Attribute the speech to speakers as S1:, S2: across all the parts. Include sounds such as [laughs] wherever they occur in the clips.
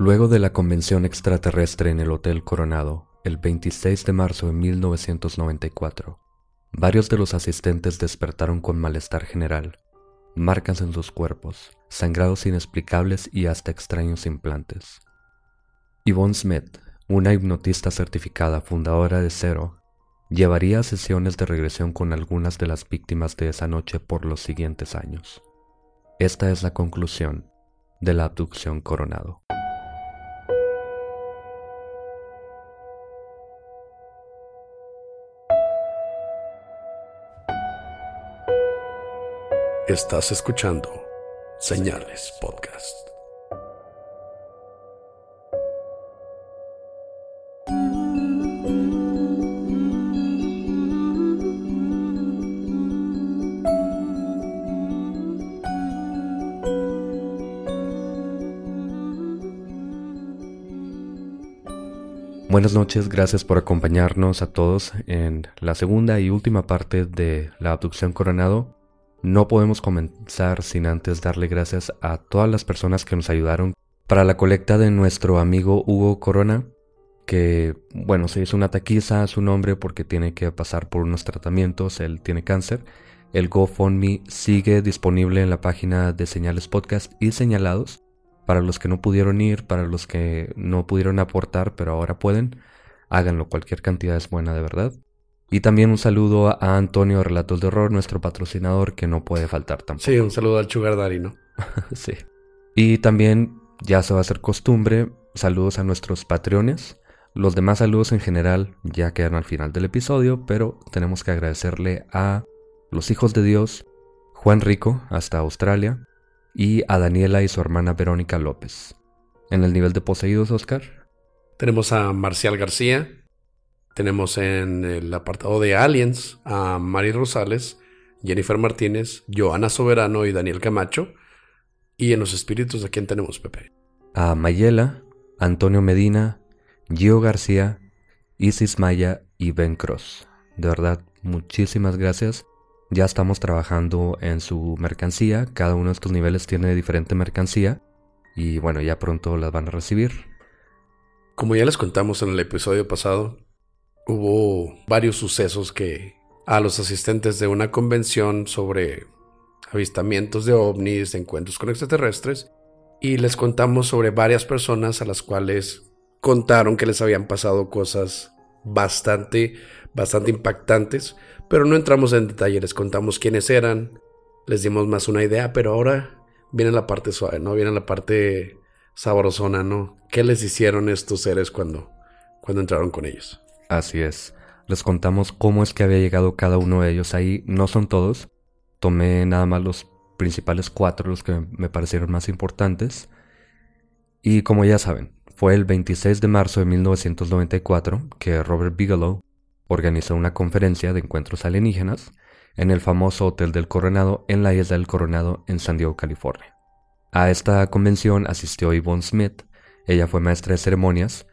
S1: Luego de la convención extraterrestre en el Hotel Coronado, el 26 de marzo de 1994, varios de los asistentes despertaron con malestar general, marcas en sus cuerpos, sangrados inexplicables y hasta extraños implantes. Yvonne Smith, una hipnotista certificada fundadora de Cero, llevaría sesiones de regresión con algunas de las víctimas de esa noche por los siguientes años. Esta es la conclusión de la abducción Coronado.
S2: Estás escuchando Señales Podcast.
S1: Buenas noches, gracias por acompañarnos a todos en la segunda y última parte de la abducción coronado. No podemos comenzar sin antes darle gracias a todas las personas que nos ayudaron para la colecta de nuestro amigo Hugo Corona, que, bueno, se hizo una taquiza a su nombre porque tiene que pasar por unos tratamientos, él tiene cáncer. El GoFundMe sigue disponible en la página de Señales Podcast y Señalados. Para los que no pudieron ir, para los que no pudieron aportar, pero ahora pueden, háganlo, cualquier cantidad es buena de verdad. Y también un saludo a Antonio Relatos de Horror, nuestro patrocinador, que no puede faltar tampoco.
S2: Sí, un saludo al Sugar Daddy, ¿no? [laughs]
S1: sí. Y también, ya se va a hacer costumbre, saludos a nuestros patreones. Los demás saludos en general ya quedan al final del episodio, pero tenemos que agradecerle a los hijos de Dios, Juan Rico, hasta Australia, y a Daniela y su hermana Verónica López. En el nivel de poseídos, Oscar.
S2: Tenemos a Marcial García, tenemos en el apartado de Aliens a Mari Rosales, Jennifer Martínez, Joana Soberano y Daniel Camacho. Y en los espíritus, ¿a quién tenemos, Pepe?
S1: A Mayela, Antonio Medina, Gio García, Isis Maya y Ben Cross. De verdad, muchísimas gracias. Ya estamos trabajando en su mercancía. Cada uno de estos niveles tiene diferente mercancía. Y bueno, ya pronto las van a recibir.
S2: Como ya les contamos en el episodio pasado, hubo varios sucesos que a los asistentes de una convención sobre avistamientos de ovnis, encuentros con extraterrestres, y les contamos sobre varias personas a las cuales contaron que les habían pasado cosas bastante, bastante impactantes, pero no entramos en detalle, les contamos quiénes eran, les dimos más una idea, pero ahora viene la parte suave, ¿no? Viene la parte sabrosona, ¿no? ¿Qué les hicieron estos seres cuando, cuando entraron con ellos?
S1: Así es. Les contamos cómo es que había llegado cada uno de ellos ahí. No son todos. Tomé nada más los principales cuatro, los que me parecieron más importantes. Y como ya saben, fue el 26 de marzo de 1994 que Robert Bigelow organizó una conferencia de encuentros alienígenas en el famoso Hotel del Coronado en la isla del Coronado en San Diego, California. A esta convención asistió Yvonne Smith. Ella fue maestra de ceremonias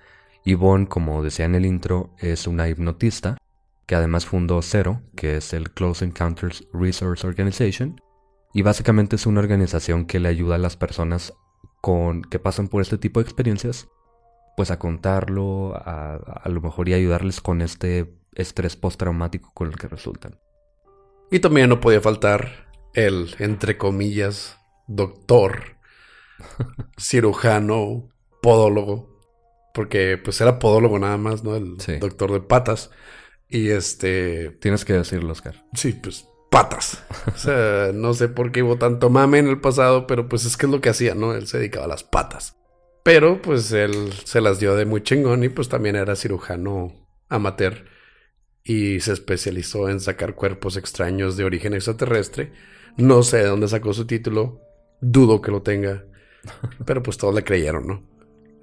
S1: Yvonne, como decía en el intro, es una hipnotista que además fundó CERO, que es el Close Encounters Resource Organization, y básicamente es una organización que le ayuda a las personas con, que pasan por este tipo de experiencias, pues a contarlo, a, a lo mejor y ayudarles con este estrés postraumático con el que resultan.
S2: Y también no podía faltar el, entre comillas, doctor [laughs] cirujano, podólogo, porque pues era podólogo nada más, ¿no? El
S1: Sí.
S2: doctor de patas. Y este,
S1: Tienes que decirlo, Oscar.
S2: sí, pues patas. O sea, [laughs] no sé por qué hubo tanto mame en el pasado, pero pues es que es lo que hacía, ¿no? Él se dedicaba a las patas. Pero pues él se las dio de muy chingón y pues también era cirujano amateur y se especializó en sacar cuerpos extraños de origen extraterrestre. No sé de dónde sacó su título, dudo que lo tenga, [laughs] pero pues todos le creyeron, ¿no?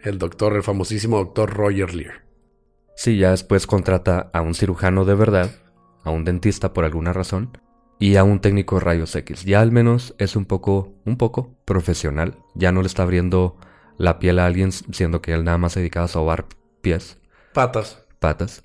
S2: El doctor, el famosísimo doctor Roger Lear.
S1: Sí, ya después contrata a un cirujano de verdad, a un dentista por alguna razón, y a un técnico de rayos X. Ya al menos es un poco, un poco profesional. Ya no le está abriendo la piel a alguien, siendo que él nada más se dedicaba a sobar pies,
S2: Patas.
S1: patas.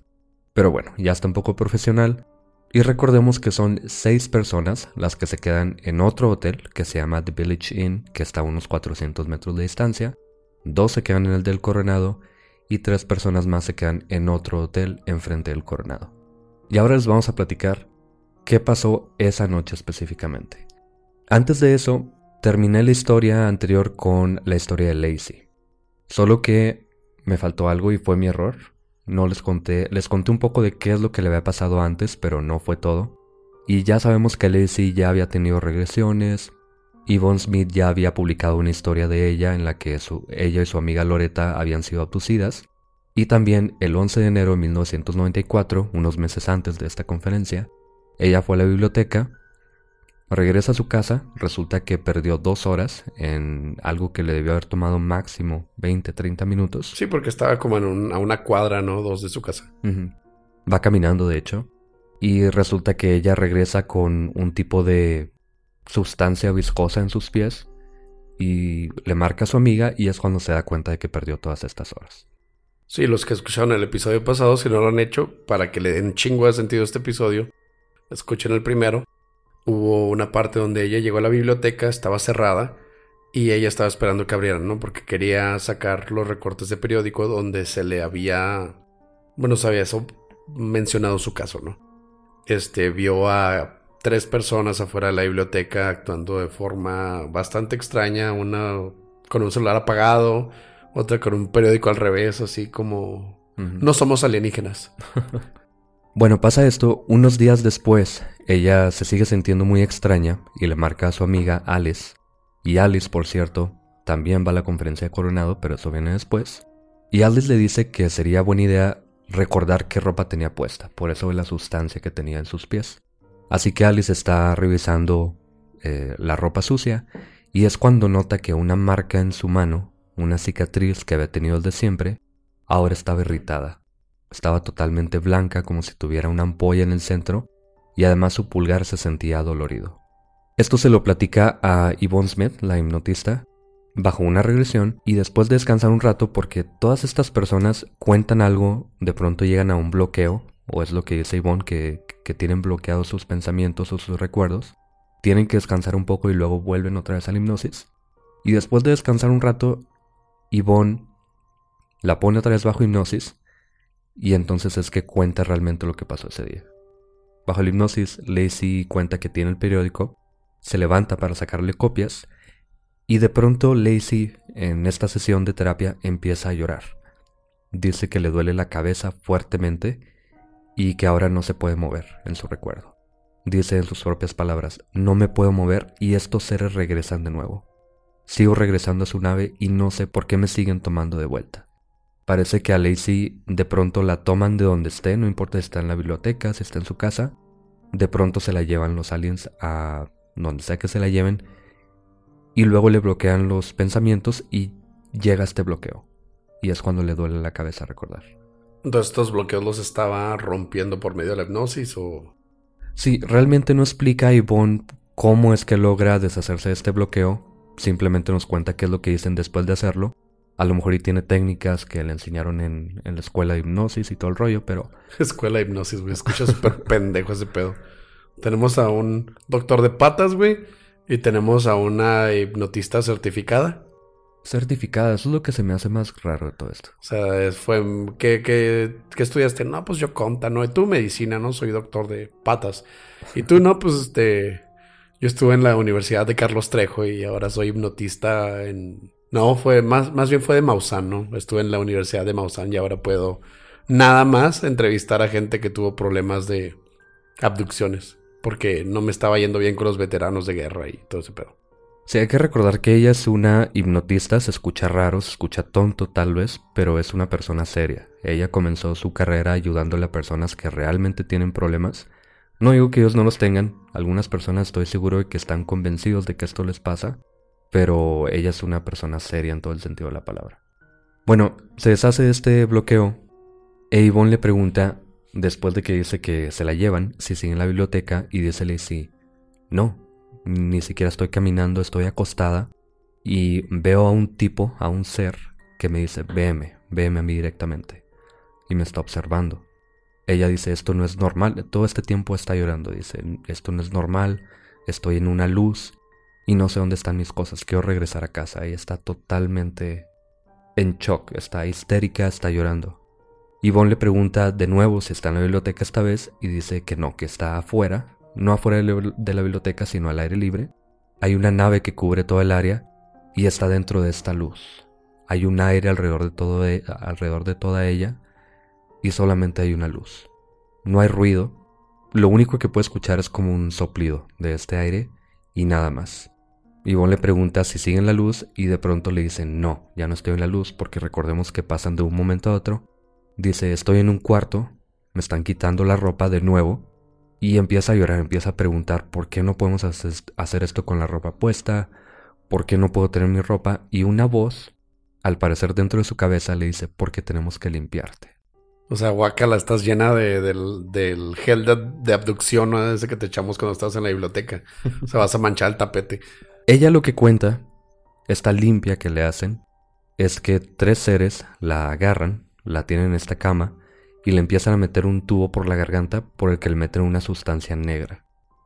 S1: Pero bueno, ya está un poco profesional. Y recordemos que son seis personas las que se quedan en otro hotel que se llama The Village Inn, que está a unos 400 metros de distancia. Dos se quedan en el del Coronado y tres personas más se quedan en otro hotel enfrente del Coronado. Y ahora les vamos a platicar qué pasó esa noche específicamente. Antes de eso, terminé la historia anterior con la historia de Lacey. Solo que me faltó algo y fue mi error. No les conté, les conté un poco de qué es lo que le había pasado antes, pero no fue todo. Y ya sabemos que Lacey ya había tenido regresiones. Yvonne Smith ya había publicado una historia de ella en la que su- ella y su amiga Loretta habían sido abducidas. Y también el 11 de enero de 1994, unos meses antes de esta conferencia, ella fue a la biblioteca, regresa a su casa, resulta que perdió dos horas en algo que le debió haber tomado máximo 20-30 minutos.
S2: Sí, porque estaba como en un- a una cuadra, ¿no? Dos de su casa.
S1: Va caminando, de hecho, y resulta que ella regresa con un tipo de sustancia viscosa en sus pies y le marca a su amiga y es cuando se da cuenta de que perdió todas estas horas.
S2: Sí, los que escucharon el episodio pasado, si no lo han hecho, para que le den chingo de sentido este episodio, escuchen el primero. Hubo una parte donde ella llegó a la biblioteca, estaba cerrada y ella estaba esperando que abrieran, ¿no? Porque quería sacar los recortes de periódico donde se le había, bueno, se había eso mencionado su caso, ¿no? Este vio a tres personas afuera de la biblioteca actuando de forma bastante extraña, una con un celular apagado, otra con un periódico al revés, así como no somos alienígenas. [laughs]
S1: Bueno, pasa esto, unos días después, ella se sigue sintiendo muy extraña y le marca a su amiga Alice. Y Alice, por cierto, también va a la conferencia de Coronado, pero eso viene después. Y Alice le dice que sería buena idea recordar qué ropa tenía puesta, por eso la sustancia que tenía en sus pies. Así que Alice está revisando eh, la ropa sucia y es cuando nota que una marca en su mano, una cicatriz que había tenido desde siempre, ahora estaba irritada. Estaba totalmente blanca como si tuviera una ampolla en el centro y además su pulgar se sentía dolorido. Esto se lo platica a Yvonne Smith, la hipnotista, bajo una regresión y después de descansar un rato porque todas estas personas cuentan algo, de pronto llegan a un bloqueo, o es lo que dice Yvonne, que, que tienen bloqueados sus pensamientos o sus recuerdos, tienen que descansar un poco y luego vuelven otra vez a la hipnosis. Y después de descansar un rato, Yvonne la pone otra vez bajo hipnosis y entonces es que cuenta realmente lo que pasó ese día. Bajo la hipnosis, Lacey cuenta que tiene el periódico, se levanta para sacarle copias y de pronto Lacey en esta sesión de terapia empieza a llorar. Dice que le duele la cabeza fuertemente y que ahora no se puede mover en su recuerdo. Dice en sus propias palabras, no me puedo mover y estos seres regresan de nuevo. Sigo regresando a su nave y no sé por qué me siguen tomando de vuelta. Parece que a Lacey de pronto la toman de donde esté, no importa si está en la biblioteca, si está en su casa. De pronto se la llevan los aliens a donde sea que se la lleven. Y luego le bloquean los pensamientos y llega este bloqueo. Y es cuando le duele la cabeza recordar.
S2: Entonces estos bloqueos los estaba rompiendo por medio de la hipnosis o...
S1: Sí, realmente no explica a Yvonne cómo es que logra deshacerse de este bloqueo. Simplemente nos cuenta qué es lo que dicen después de hacerlo. A lo mejor y tiene técnicas que le enseñaron en, en la escuela de hipnosis y todo el rollo, pero [laughs]
S2: Escuela de hipnosis, güey. Escucha súper [laughs] pendejo ese pedo. Tenemos a un doctor de patas, güey. Y tenemos a una hipnotista certificada.
S1: Certificada, eso es lo que se me hace más raro de todo esto.
S2: O sea, fue... ¿qué, qué, qué estudiaste? No, pues yo conta, ¿no? Tú medicina, ¿no? Soy doctor de patas. Y tú, no, pues este... Yo estuve en la Universidad de Carlos Trejo y ahora soy hipnotista en... No, fue más, más bien fue de Maussan, ¿no? Estuve en la Universidad de Maussan y ahora puedo nada más entrevistar a gente que tuvo problemas de abducciones. Porque no me estaba yendo bien con los veteranos de guerra y todo ese pedo.
S1: Sí, hay que recordar que ella es una hipnotista, se escucha raro, se escucha tonto tal vez, pero es una persona seria. Ella comenzó su carrera ayudándole a personas que realmente tienen problemas. No digo que ellos no los tengan, algunas personas estoy seguro de que están convencidos de que esto les pasa, pero ella es una persona seria en todo el sentido de la palabra. Bueno, se deshace de este bloqueo e Yvonne le pregunta, después de que dice que se la llevan, si sigue en la biblioteca y dice Lacey, no, ni siquiera estoy caminando, estoy acostada y veo a un tipo, a un ser que me dice, véeme, véeme a mí directamente y me está observando. Ella dice, esto no es normal, todo este tiempo está llorando, dice, esto no es normal, estoy en una luz y no sé dónde están mis cosas, quiero regresar a casa. Ella está totalmente en shock, está histérica, está llorando. Yvonne le pregunta de nuevo si está en la biblioteca esta vez y dice que no, que está afuera, no afuera de la biblioteca, sino al aire libre. Hay una nave que cubre todo el área y está dentro de esta luz. Hay un aire alrededor de, todo e, alrededor de toda ella y solamente hay una luz. No hay ruido. Lo único que puede escuchar es como un soplido de este aire y nada más. Yvonne le pregunta si sigue en la luz y de pronto le dicen no, ya no estoy en la luz porque recordemos que pasan de un momento a otro. Dice estoy en un cuarto, me están quitando la ropa de nuevo y empieza a llorar, empieza a preguntar por qué no podemos hacer esto con la ropa puesta, por qué no puedo tener mi ropa. Y una voz, al parecer dentro de su cabeza, le dice, porque tenemos que limpiarte.
S2: O sea, guacala, estás llena de, del, gel de, abducción, ¿no? ese que te echamos cuando estás en la biblioteca. O sea, vas a manchar el tapete.
S1: Ella lo que cuenta, esta limpia que le hacen, es que tres seres la agarran, la tienen en esta cama, y le empiezan a meter un tubo por la garganta por el que le meten una sustancia negra.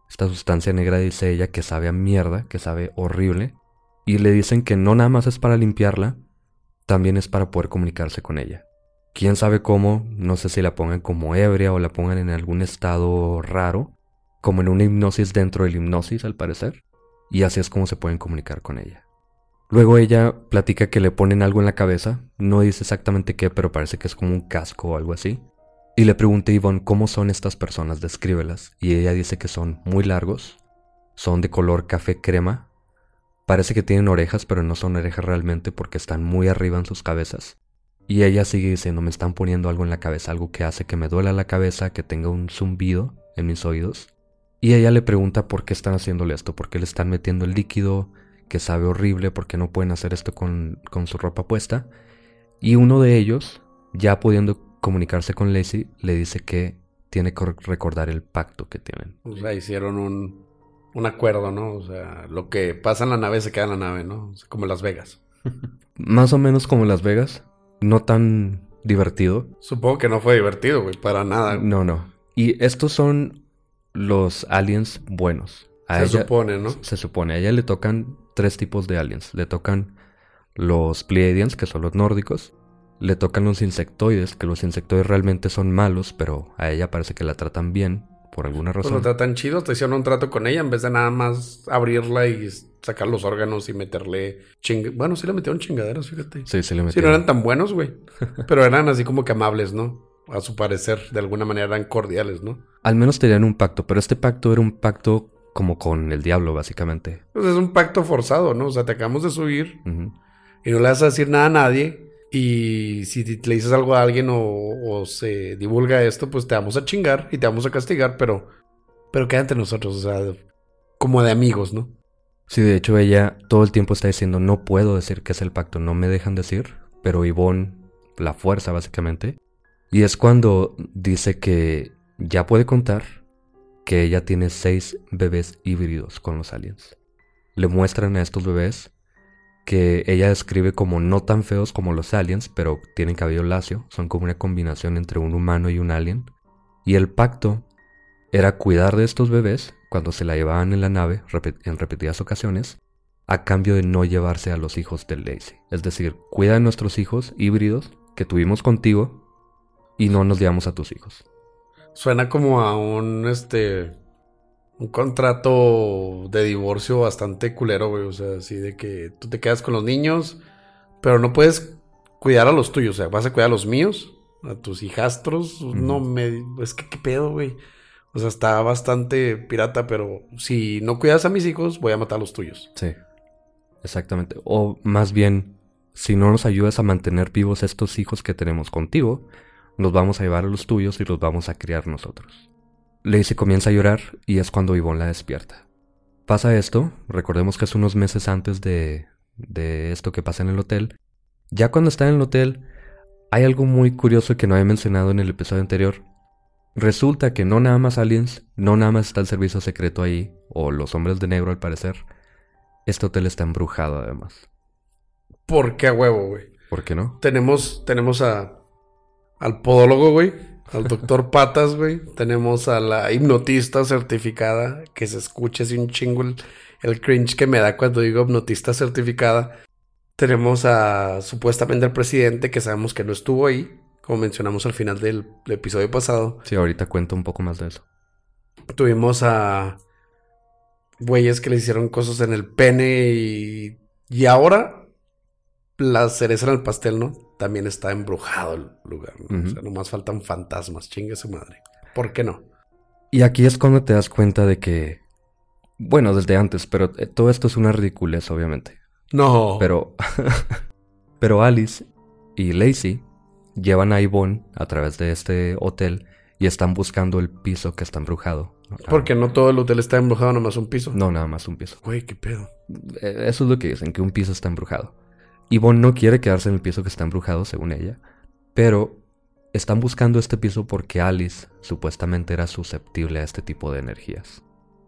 S1: Esta sustancia negra dice ella que sabe a mierda, que sabe horrible, y le dicen que no nada más es para limpiarla, también es para poder comunicarse con ella. Quién sabe cómo, no sé si la pongan como ebria o la pongan en algún estado raro, como en una hipnosis dentro de la hipnosis al parecer, y así es como se pueden comunicar con ella. Luego ella platica que le ponen algo en la cabeza, no dice exactamente qué, pero parece que es como un casco o algo así, y le pregunté a Yvonne cómo son estas personas, descríbelas. Y ella dice que son muy largos, son de color café crema. Parece que tienen orejas, pero no son orejas realmente porque están muy arriba en sus cabezas. Y ella sigue diciendo, me están poniendo algo en la cabeza, algo que hace que me duela la cabeza, que tenga un zumbido en mis oídos. Y ella le pregunta por qué están haciéndole esto, por qué le están metiendo el líquido, que sabe horrible, por qué no pueden hacer esto con, con su ropa puesta. Y uno de ellos, ya pudiendo comunicarse con Lacey, le dice que tiene que recordar el pacto que tienen.
S2: O sea, hicieron un, un acuerdo, ¿no? O sea, lo que pasa en la nave se queda en la nave, ¿no? como Las Vegas. [laughs]
S1: Más o menos como Las Vegas. No tan divertido.
S2: Supongo que no fue divertido, güey, para nada.
S1: No, no. Y estos son los aliens buenos.
S2: se supone, ¿no?
S1: Se supone. A ella le tocan tres tipos de aliens. Le tocan los Pleiadians, que son los nórdicos le tocan los insectoides, que los insectoides realmente son malos, pero a ella parece que la tratan bien, por alguna razón.
S2: Pues lo tratan chido, te hicieron un trato con ella en vez de nada más abrirla y sacar los órganos y meterle ching... Bueno, sí le metieron chingaderas, fíjate.
S1: Sí, sí le metieron.
S2: Sí, no eran tan buenos, güey. [laughs] pero eran así como que amables, ¿no? A su parecer, de alguna manera eran cordiales, ¿no?
S1: Al menos tenían un pacto, pero este pacto era un pacto como con el diablo, básicamente.
S2: Pues es un pacto forzado, ¿no? O sea, te acabamos de subir y no le vas a decir nada a nadie y si le dices algo a alguien o, se divulga esto, pues te vamos a chingar y te vamos a castigar, pero, pero queda entre nosotros, o sea, como de amigos, ¿no?
S1: Sí, de hecho ella todo el tiempo está diciendo, no puedo decir que es el pacto, no me dejan decir, pero Ivonne la fuerza básicamente. Y es cuando dice que ya puede contar que ella tiene seis bebés híbridos con los aliens. Le muestran a estos bebés que ella describe como no tan feos como los aliens, pero tienen cabello lacio, son como una combinación entre un humano y un alien. Y el pacto era cuidar de estos bebés cuando se la llevaban en la nave en repetidas ocasiones, a cambio de no llevarse a los hijos del Lacey. Es decir, cuida de nuestros hijos híbridos que tuvimos contigo y no nos llevamos a tus hijos.
S2: Suena como a un este un contrato de divorcio bastante culero, güey. O sea, así de que tú te quedas con los niños, pero no puedes cuidar a los tuyos. O sea, vas a cuidar a los míos, a tus hijastros. No me. Es que qué pedo, güey. O sea, está bastante pirata, pero si no cuidas a mis hijos, voy a matar a los tuyos.
S1: Sí. Exactamente. O más bien, si no nos ayudas a mantener vivos estos hijos que tenemos contigo, nos vamos a llevar a los tuyos y los vamos a criar nosotros. Lacey comienza a llorar y es cuando Yvonne la despierta. Pasa esto, recordemos que es unos meses antes de, de esto que pasa en el hotel. Ya cuando está en el hotel, hay algo muy curioso que no había mencionado en el episodio anterior. Resulta que no nada más aliens, no nada más está el servicio secreto ahí, o los hombres de negro al parecer. Este hotel está embrujado además.
S2: ¿Por qué a huevo, güey?
S1: ¿Por qué no?
S2: Tenemos, tenemos a, al podólogo, güey al doctor Patas, güey. Tenemos a la hipnotista certificada, que se escuche así un chingo el, cringe que me da cuando digo hipnotista certificada. Tenemos a supuestamente el presidente, que sabemos que no estuvo ahí, como mencionamos al final del, episodio pasado.
S1: Sí, ahorita cuento un poco más de eso.
S2: Tuvimos a güeyes que le hicieron cosas en el pene y, y ahora la cereza en el pastel, ¿no? También está embrujado el lugar, ¿no? O sea, nomás faltan fantasmas, chingue su madre. ¿Por qué no?
S1: Y aquí es cuando te das cuenta de que, bueno, desde antes, pero eh, todo esto es una ridiculez, obviamente.
S2: No.
S1: Pero, [laughs] pero Alice y Lacey llevan a Yvonne a través de este hotel y están buscando el piso que está embrujado.
S2: Porque no todo el hotel está embrujado, nada más un piso.
S1: No, nada más un piso.
S2: Güey, qué pedo.
S1: Eh, eso es lo que dicen, que un piso está embrujado. Yvonne no quiere quedarse en el piso que está embrujado, según ella, pero están buscando este piso porque Alice supuestamente era susceptible a este tipo de energías.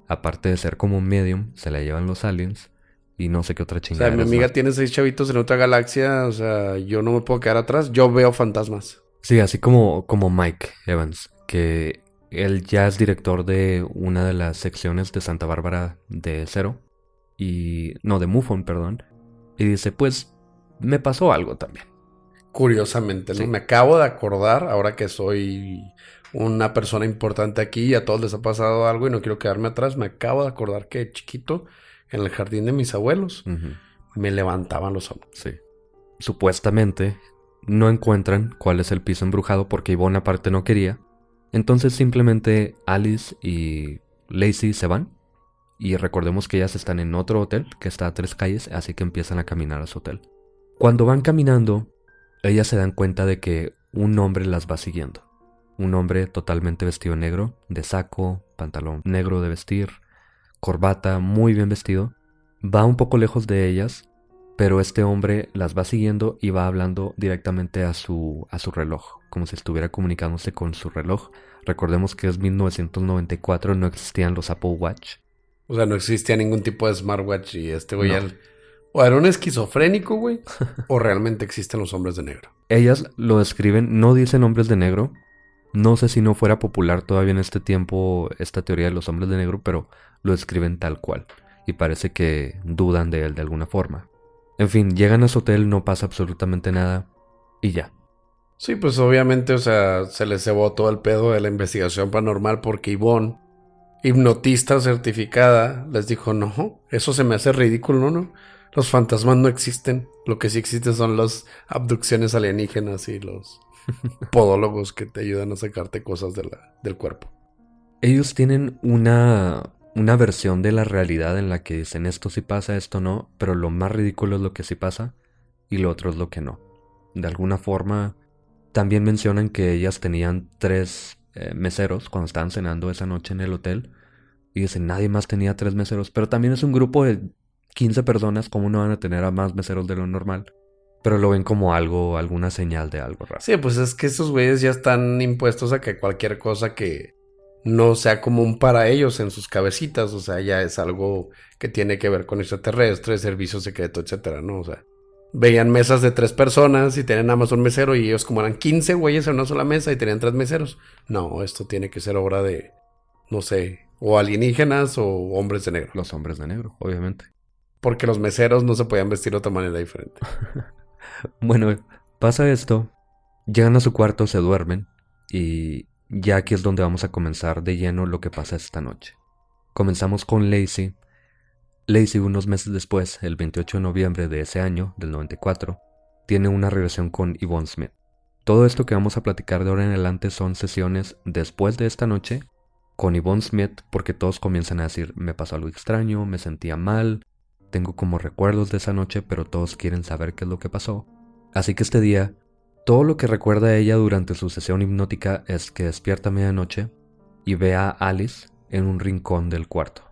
S1: Aparte de ser como un medium, se la llevan los aliens y no sé qué otra chingada.
S2: O sea, mi amiga tiene seis chavitos en otra galaxia, o sea, yo no me puedo quedar atrás, yo veo fantasmas.
S1: Sí, así como, como Mike Evans, que él ya es director de una de las secciones de Santa Bárbara de Cero, y no, de MUFON, perdón, y dice, pues me pasó algo también.
S2: Curiosamente, ¿no? Me acabo de acordar, ahora que soy una persona importante aquí y a todos les ha pasado algo y no quiero quedarme atrás, me acabo de acordar que chiquito, en el jardín de mis abuelos, me levantaban los hombros.
S1: Sí. Supuestamente no encuentran cuál es el piso embrujado porque Ivonne aparte no quería. Entonces simplemente Alice y Lacey se van. Y recordemos que ellas están en otro hotel que está a tres calles, así que empiezan a caminar a su hotel. Cuando van caminando, ellas se dan cuenta de que un hombre las va siguiendo. Un hombre totalmente vestido negro, de saco, pantalón negro de vestir, corbata, muy bien vestido. Va un poco lejos de ellas, pero este hombre las va siguiendo y va hablando directamente a su, a su reloj, como si estuviera comunicándose con su reloj. Recordemos que es 1994, no existían los Apple Watch.
S2: O sea, no existía ningún tipo de smartwatch y este güey o era un esquizofrénico, güey, [laughs] o realmente existen los hombres de negro.
S1: Ellas lo describen, no dicen hombres de negro. No sé si no fuera popular todavía en este tiempo esta teoría de los hombres de negro, pero lo describen tal cual. Y parece que dudan de él de alguna forma. En fin, llegan a su hotel, no pasa absolutamente nada y ya.
S2: Sí, pues obviamente, o sea, se les cebó todo el pedo de la investigación paranormal porque Ivonne, hipnotista certificada, les dijo, no, eso se me hace ridículo, ¿no? Los fantasmas no existen. Lo que sí existe son las abducciones alienígenas y los [laughs] podólogos que te ayudan a sacarte cosas del cuerpo.
S1: Ellos tienen una, una versión de la realidad en la que dicen esto sí pasa, esto no, pero lo más ridículo es lo que sí pasa y lo otro es lo que no. De alguna forma, también mencionan que ellas tenían tres eh, meseros cuando estaban cenando esa noche en el hotel. Y dicen, nadie más tenía tres meseros, pero también es un grupo de 15 personas, ¿cómo no van a tener a más meseros de lo normal? Pero lo ven como algo, alguna señal de algo raro.
S2: Sí, pues es que esos güeyes ya están impuestos a que cualquier cosa que no sea común para ellos en sus cabecitas, o sea, ya es algo que tiene que ver con extraterrestres, servicio secreto, etcétera, ¿no? O sea, veían mesas de tres personas y tenían nada más un mesero y ellos como eran 15 güeyes en una sola mesa y tenían tres meseros. No, esto tiene que ser obra de, no sé, o alienígenas o hombres de negro.
S1: Los hombres de negro, obviamente
S2: porque los meseros no se podían vestir de otra manera diferente. [laughs]
S1: bueno, pasa esto, llegan a su cuarto, se duermen y ya aquí es donde vamos a comenzar de lleno lo que pasa esta noche. Comenzamos con Lacey. Lacey unos meses después, el 28 de noviembre de ese año, del 94, tiene una regresión con Yvonne Smith. Todo esto que vamos a platicar de ahora en adelante son sesiones después de esta noche con Yvonne Smith porque todos comienzan a decir me pasó algo extraño, me sentía mal, tengo como recuerdos de esa noche pero todos quieren saber qué es lo que pasó. Así que este día, todo lo que recuerda ella durante su sesión hipnótica es que despierta a medianoche y ve a Alice en un rincón del cuarto.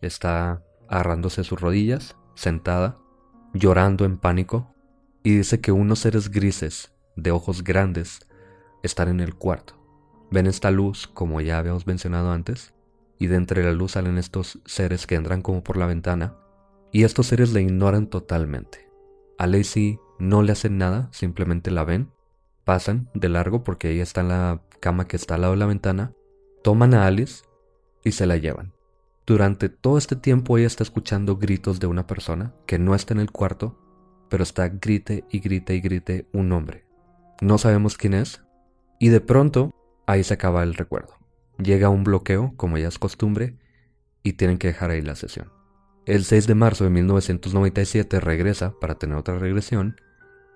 S1: Está agarrándose sus rodillas, sentada, llorando en pánico, y dice que unos seres grises, de ojos grandes, están en el cuarto. Ven esta luz, como ya habíamos mencionado antes, y de entre la luz salen estos seres que entran como por la ventana, y estos seres la ignoran totalmente. A Lacey no le hacen nada, simplemente la ven, pasan de largo porque ella está en la cama que está al lado de la ventana, toman a Alice y se la llevan. Durante todo este tiempo ella está escuchando gritos de una persona que no está en el cuarto, pero está grite y grite y grite un hombre. No sabemos quién es, y de pronto ahí se acaba el recuerdo. Llega un bloqueo, como ya es costumbre, y tienen que dejar ahí la sesión. El 6 de marzo de 1997 regresa para tener otra regresión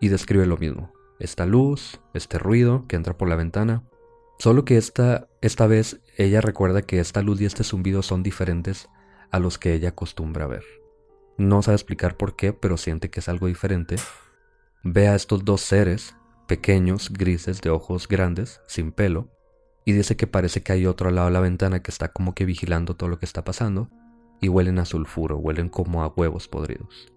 S1: y describe lo mismo. Esta luz, este ruido que entra por la ventana, Solo que esta, esta vez ella recuerda que esta luz y este zumbido son diferentes a los que ella acostumbra ver. No sabe explicar por qué, pero siente que es algo diferente. Ve a estos dos seres, pequeños, grises, de ojos grandes, sin pelo, y dice que parece que hay otro al lado de la ventana que está como que vigilando todo lo que está pasando, y huelen a sulfuro, huelen como a huevos podridos.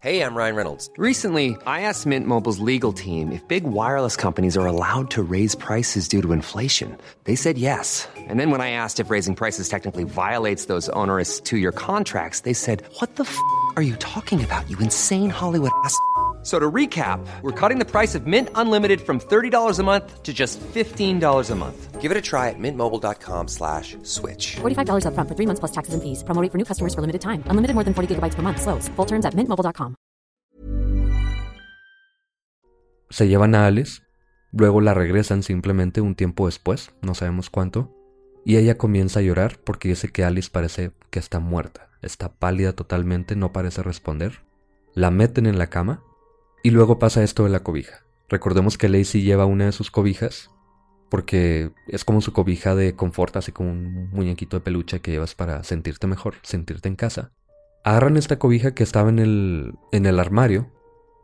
S3: Hey, I'm Ryan Reynolds. Recently, I asked Mint Mobile's legal team if big wireless companies are allowed to raise prices due to inflation. They said yes. And then when I asked if raising prices technically violates those onerous two year contracts, they said, What the f are you talking about, you insane Hollywood ass? So to recap, we're cutting the price of Mint Unlimited from $30 a month to just $15 a month. Give it a try at mintmobile.com slash switch.
S4: $45 upfront for three months plus taxes and fees. Promoting for new customers for limited time. Unlimited more than 40 gigabytes per month. Slows. Full terms at mintmobile.com.
S1: Se llevan a Alice, luego la regresan simplemente un tiempo después, no sabemos cuánto, y ella comienza a llorar porque dice que Alice parece que está muerta. Está pálida totalmente, no parece responder. La meten en la cama y luego pasa esto de la cobija. Recordemos que Lacey lleva una de sus cobijas porque es como su cobija de confort, así como un muñequito de peluche que llevas para sentirte mejor, sentirte en casa. Agarran esta cobija que estaba en el, en el armario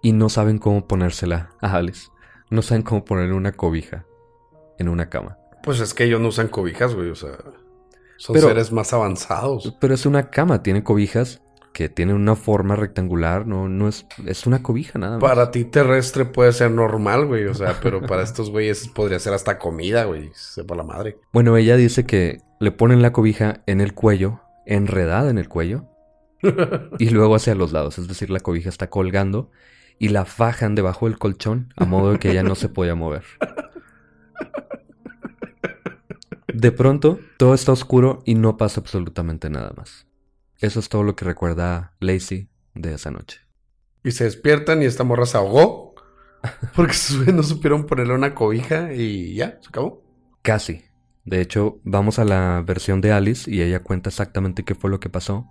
S1: y no saben cómo ponérsela a Alice. No saben cómo poner una cobija en una cama.
S2: Pues es que ellos no usan cobijas, güey, o sea, son seres más avanzados.
S1: Pero es una cama, tiene cobijas que tienen una forma rectangular, no, no es, es una cobija nada más.
S2: Para ti terrestre puede ser normal, güey, o sea, [laughs] pero para estos güeyes podría ser hasta comida, güey, sepa la madre.
S1: Bueno, ella dice que le ponen la cobija en el cuello, enredada en el cuello, y luego hacia los lados, es decir, la cobija está colgando y la fajan debajo del colchón a modo de que ella no se podía mover. De pronto, todo está oscuro y no pasa absolutamente nada más. Eso es todo lo que recuerda Lacey de esa noche.
S2: Y se despiertan y esta morra se ahogó. Porque no supieron ponerle una cobija y ya, se acabó.
S1: Casi. De hecho, vamos a la versión de Alice y ella cuenta exactamente qué fue lo que pasó.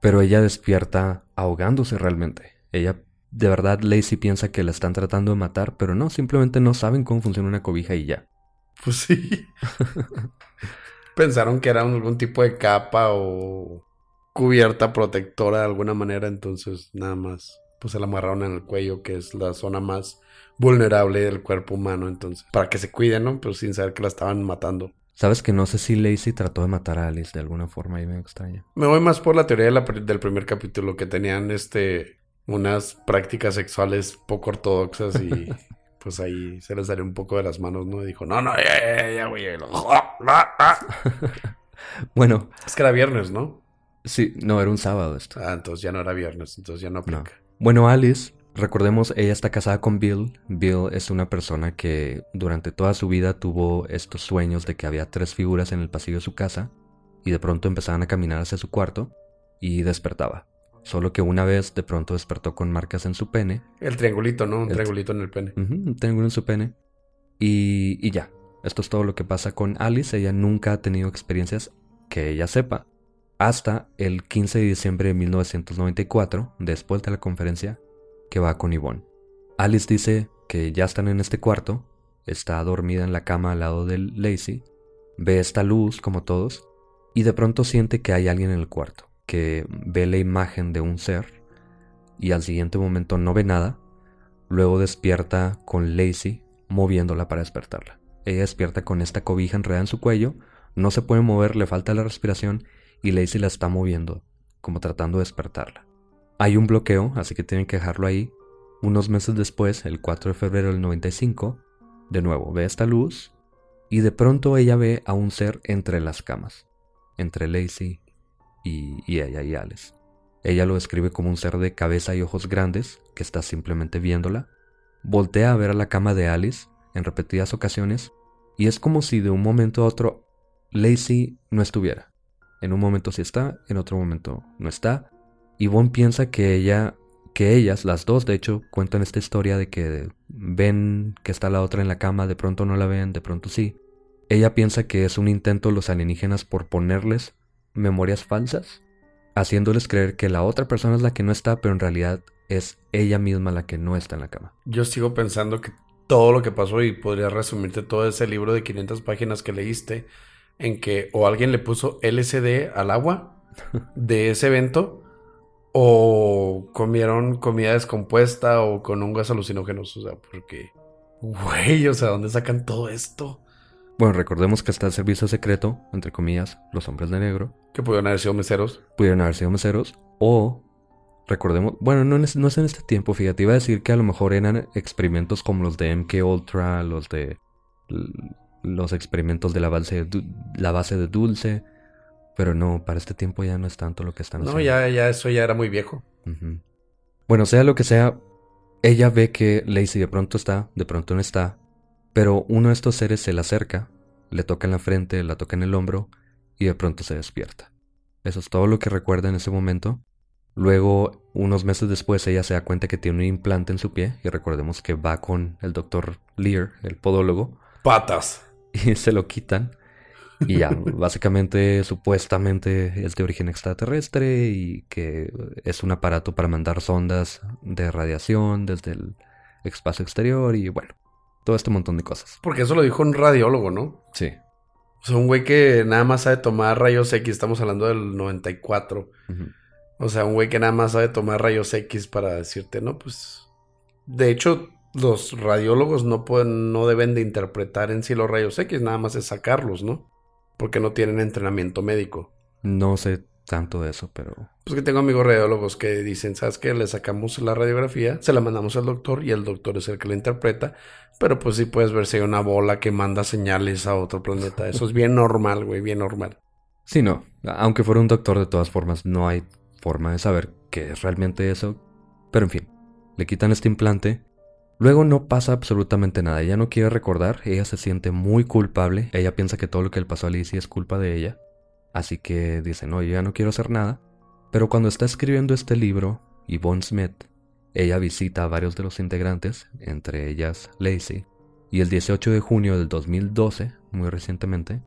S1: Pero ella despierta ahogándose realmente. Ella, de verdad, Lacey piensa que la están tratando de matar, pero no, simplemente no saben cómo funciona una cobija y ya.
S2: Pues sí. [laughs] Pensaron que era algún tipo de capa o cubierta protectora de alguna manera, entonces nada más pues se la amarraron en el cuello, que es la zona más vulnerable del cuerpo humano, entonces, para que se cuiden, ¿no? Pero sin saber que la estaban matando.
S1: Sabes que no sé si Lacey trató de matar a Alice de alguna forma y me extraña.
S2: Me voy más por la teoría del primer capítulo, que tenían este unas prácticas sexuales poco ortodoxas y pues ahí se les salió un poco de las manos, ¿no? Y dijo, no, no, ya, ya, ya, güey.
S1: bueno.
S2: Es que era viernes, ¿no?
S1: Sí, no, era un sábado esto.
S2: Ah, entonces ya no era viernes, entonces ya no aplica.
S1: Bueno, Alice, recordemos, ella está casada con Bill. Bill es una persona que durante toda su vida tuvo estos sueños de que había tres figuras en el pasillo de su casa y de pronto empezaban a caminar hacia su cuarto y despertaba. Solo que una vez de pronto despertó con marcas en su pene.
S2: El triangulito, ¿no? Un triangulito en el pene.
S1: un triángulo en su pene. Y, y ya. Esto es todo lo que pasa con Alice. Ella nunca ha tenido experiencias que ella sepa. Hasta el 15 de diciembre de 1994, después de la conferencia, que va con Yvonne. Alice dice que ya están en este cuarto, está dormida en la cama al lado de Lacey, ve esta luz como todos, y de pronto siente que hay alguien en el cuarto, que ve la imagen de un ser, y al siguiente momento no ve nada, luego despierta con Lacey moviéndola para despertarla. Ella despierta con esta cobija enredada en su cuello, no se puede mover, le falta la respiración, y Lacey la está moviendo, como tratando de despertarla. Hay un bloqueo, así que tienen que dejarlo ahí. Unos meses después, el 4 de febrero del 95, de nuevo ve esta luz y de pronto ella ve a un ser entre las camas, entre Lacey y, ella y Alice. Ella lo describe como un ser de cabeza y ojos grandes que está simplemente viéndola. Voltea a ver a la cama de Alice en repetidas ocasiones y es como si de un momento a otro Lacey no estuviera. En un momento sí está, en otro momento no está. Y Bon piensa que ella, que ellas, las dos de hecho, cuentan esta historia de que ven que está la otra en la cama, de pronto no la ven, de pronto sí. Ella piensa que es un intento los alienígenas por ponerles memorias falsas, haciéndoles creer que la otra persona es la que no está, pero en realidad es ella misma la que no está en la cama.
S2: Yo sigo pensando que todo lo que pasó y podría resumirte todo ese libro de 500 páginas que leíste en que o alguien le puso LSD al agua de ese evento o comieron comida descompuesta o con hongos alucinógenos, o sea, porque güey, o sea, ¿dónde sacan todo esto?
S1: Bueno, recordemos que está el servicio secreto, entre comillas, los hombres de negro.
S2: Que pudieron haber sido meseros.
S1: Pudieron haber sido meseros. O, recordemos, bueno, no, es, no es en este tiempo, fíjate, iba a decir que a lo mejor eran experimentos como los de MK Ultra, los de los experimentos de la base de, la base de dulce. Pero no, para este tiempo ya no es tanto lo que están haciendo.
S2: No, ya, ya, eso ya era muy viejo.
S1: Bueno, sea lo que sea, ella ve que Lacey de pronto está, de pronto no está. Pero uno de estos seres se le acerca, le toca en la frente, la toca en el hombro y de pronto se despierta. Eso es todo lo que recuerda en ese momento. Luego, unos meses después, ella se da cuenta que tiene un implante en su pie y recordemos que va con el doctor Lear, el podólogo.
S2: Patas.
S1: Y [laughs] se lo quitan. Y ya, básicamente, supuestamente es de origen extraterrestre y que es un aparato para mandar sondas de radiación desde el espacio exterior y bueno, todo este montón de cosas.
S2: Porque eso lo dijo un radiólogo, ¿no?
S1: Sí.
S2: O sea, un güey que nada más sabe tomar rayos X, estamos hablando del 94. O sea, un güey que nada más sabe tomar rayos X para decirte, no, pues... De hecho, los radiólogos no pueden, no deben de interpretar en sí los rayos X, nada más es sacarlos, ¿no? Porque no tienen entrenamiento médico.
S1: No sé tanto de eso, pero...
S2: Pues que tengo amigos radiólogos que dicen, ¿sabes qué? Le sacamos la radiografía, se la mandamos al doctor y el doctor es el que la interpreta, pero pues sí puedes ver si hay una bola que manda señales a otro planeta. Eso es bien normal, güey, bien normal.
S1: Sí, no. Aunque fuera un doctor, de todas formas, no hay forma de saber qué es realmente eso. Pero en fin, le quitan este implante Luego no pasa absolutamente nada, ella no quiere recordar, ella se siente muy culpable, ella piensa que todo lo que le pasó a Lizzie es culpa de ella, así que dice, no, yo ya no quiero hacer nada. Pero cuando está escribiendo este libro, Yvonne Smith, ella visita a varios de los integrantes, entre ellas Lacey, y el 18 de junio del 2012, muy recientemente,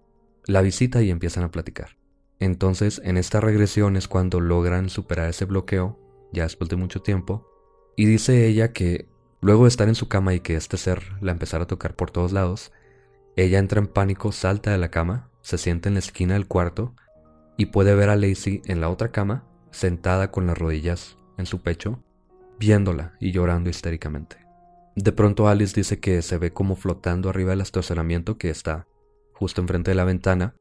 S1: la visita y empiezan a platicar. Entonces, en esta regresión es cuando logran superar ese bloqueo, ya después de mucho tiempo, y dice ella que Luego de estar en su cama y que este ser la empezara a tocar por todos lados, ella entra en pánico, salta de la cama, se sienta en la esquina del cuarto y puede ver a Lacey en la otra cama, sentada con las rodillas en su pecho, viéndola y llorando histéricamente. De pronto Alice dice que se ve como flotando arriba del estacionamiento que está justo enfrente de la ventana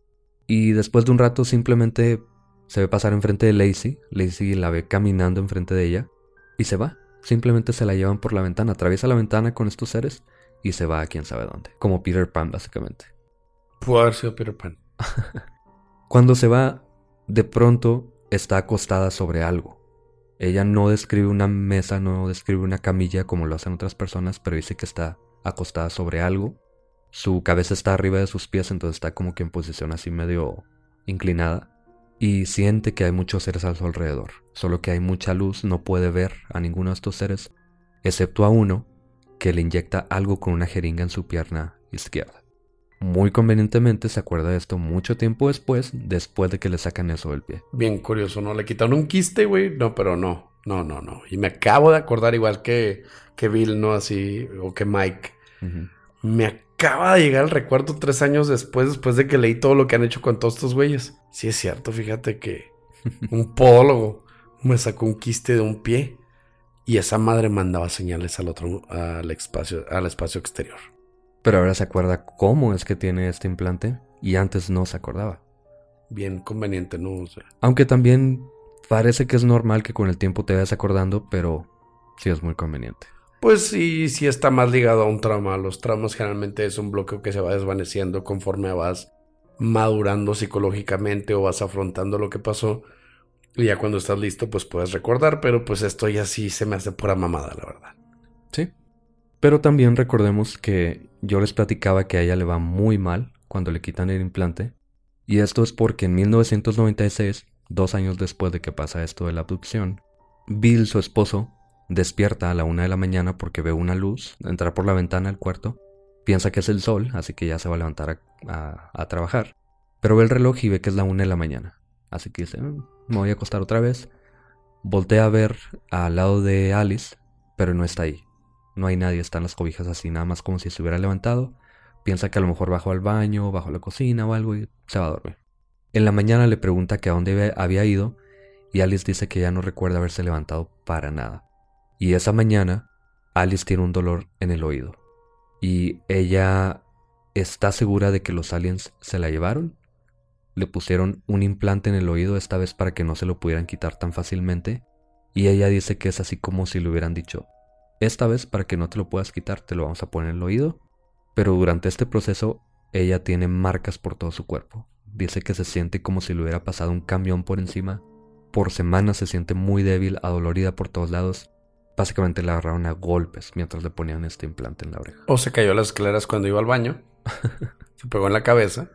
S1: y después de un rato simplemente se ve pasar enfrente de Lacey, Lacey la ve caminando enfrente de ella y se va. Simplemente se la llevan por la ventana, atraviesa la ventana con estos seres y se va a quién sabe dónde. Como Peter Pan, básicamente.
S2: Pudo haber sido Peter Pan. [laughs]
S1: Cuando se va, de pronto está acostada sobre algo. Ella no describe una mesa, no describe una camilla como lo hacen otras personas, pero dice que está acostada sobre algo. Su cabeza está arriba de sus pies, entonces está como que en posición así medio inclinada y siente que hay muchos seres a su alrededor, solo que hay mucha luz, no puede ver a ninguno de estos seres, excepto a uno que le inyecta algo con una jeringa en su pierna izquierda. muy convenientemente se acuerda de esto mucho tiempo después, después de que le sacan eso del pie.
S2: Bien curioso, ¿no? Le quitaron un quiste, güey. No, pero no. No, no, no. Y me acabo de acordar igual que, que Bill, ¿no? Así, o que Mike. Me acaba de llegar el recuerdo tres años después, después de que leí todo lo que han hecho con todos estos güeyes. Sí es cierto, fíjate que [laughs] un podólogo me sacó un quiste de un pie y esa madre mandaba señales al otro, al espacio, al espacio exterior.
S1: Pero ahora se acuerda cómo es que tiene este implante y antes no se acordaba.
S2: Bien conveniente, ¿no?
S1: Aunque también parece que es normal que con el tiempo te vayas acordando, pero sí es muy conveniente.
S2: Pues sí, sí está más ligado a un trauma. Los traumas generalmente es un bloqueo que se va desvaneciendo conforme vas madurando psicológicamente o vas afrontando lo que pasó. Y ya cuando estás listo, pues puedes recordar, pero pues esto ya sí se me hace pura mamada, la verdad.
S1: Sí. Pero también recordemos que yo les platicaba que a ella le va muy mal cuando le quitan el implante. Y esto es porque en 1996, dos años después de que pasa esto de la abducción, Bill, su esposo, despierta a la una de la mañana porque ve una luz entrar por la ventana al cuarto. Piensa que es el sol, así que ya se va a levantar a, trabajar. Pero ve el reloj y ve que es la una de la mañana. Así que dice, mm, me voy a acostar otra vez. Voltea a ver al lado de Alice, pero no está ahí. No hay nadie, están las cobijas así, nada más como si se hubiera levantado. Piensa que a lo mejor bajó al baño, bajó a la cocina o algo y se va a dormir. En la mañana le pregunta que a dónde había ido y Alice dice que ya no recuerda haberse levantado para nada. Y esa mañana Alice tiene un dolor en el oído. Y ella está segura de que los aliens se la llevaron. Le pusieron un implante en el oído esta vez para que no se lo pudieran quitar tan fácilmente. Y ella dice que es así como si le hubieran dicho, esta vez para que no te lo puedas quitar te lo vamos a poner en el oído. Pero durante este proceso ella tiene marcas por todo su cuerpo. Dice que se siente como si le hubiera pasado un camión por encima. Por semanas se siente muy débil, adolorida por todos lados Básicamente la agarraron a golpes mientras le ponían este implante en la oreja.
S2: O se cayó las escaleras cuando iba al baño. [laughs] se pegó en la cabeza.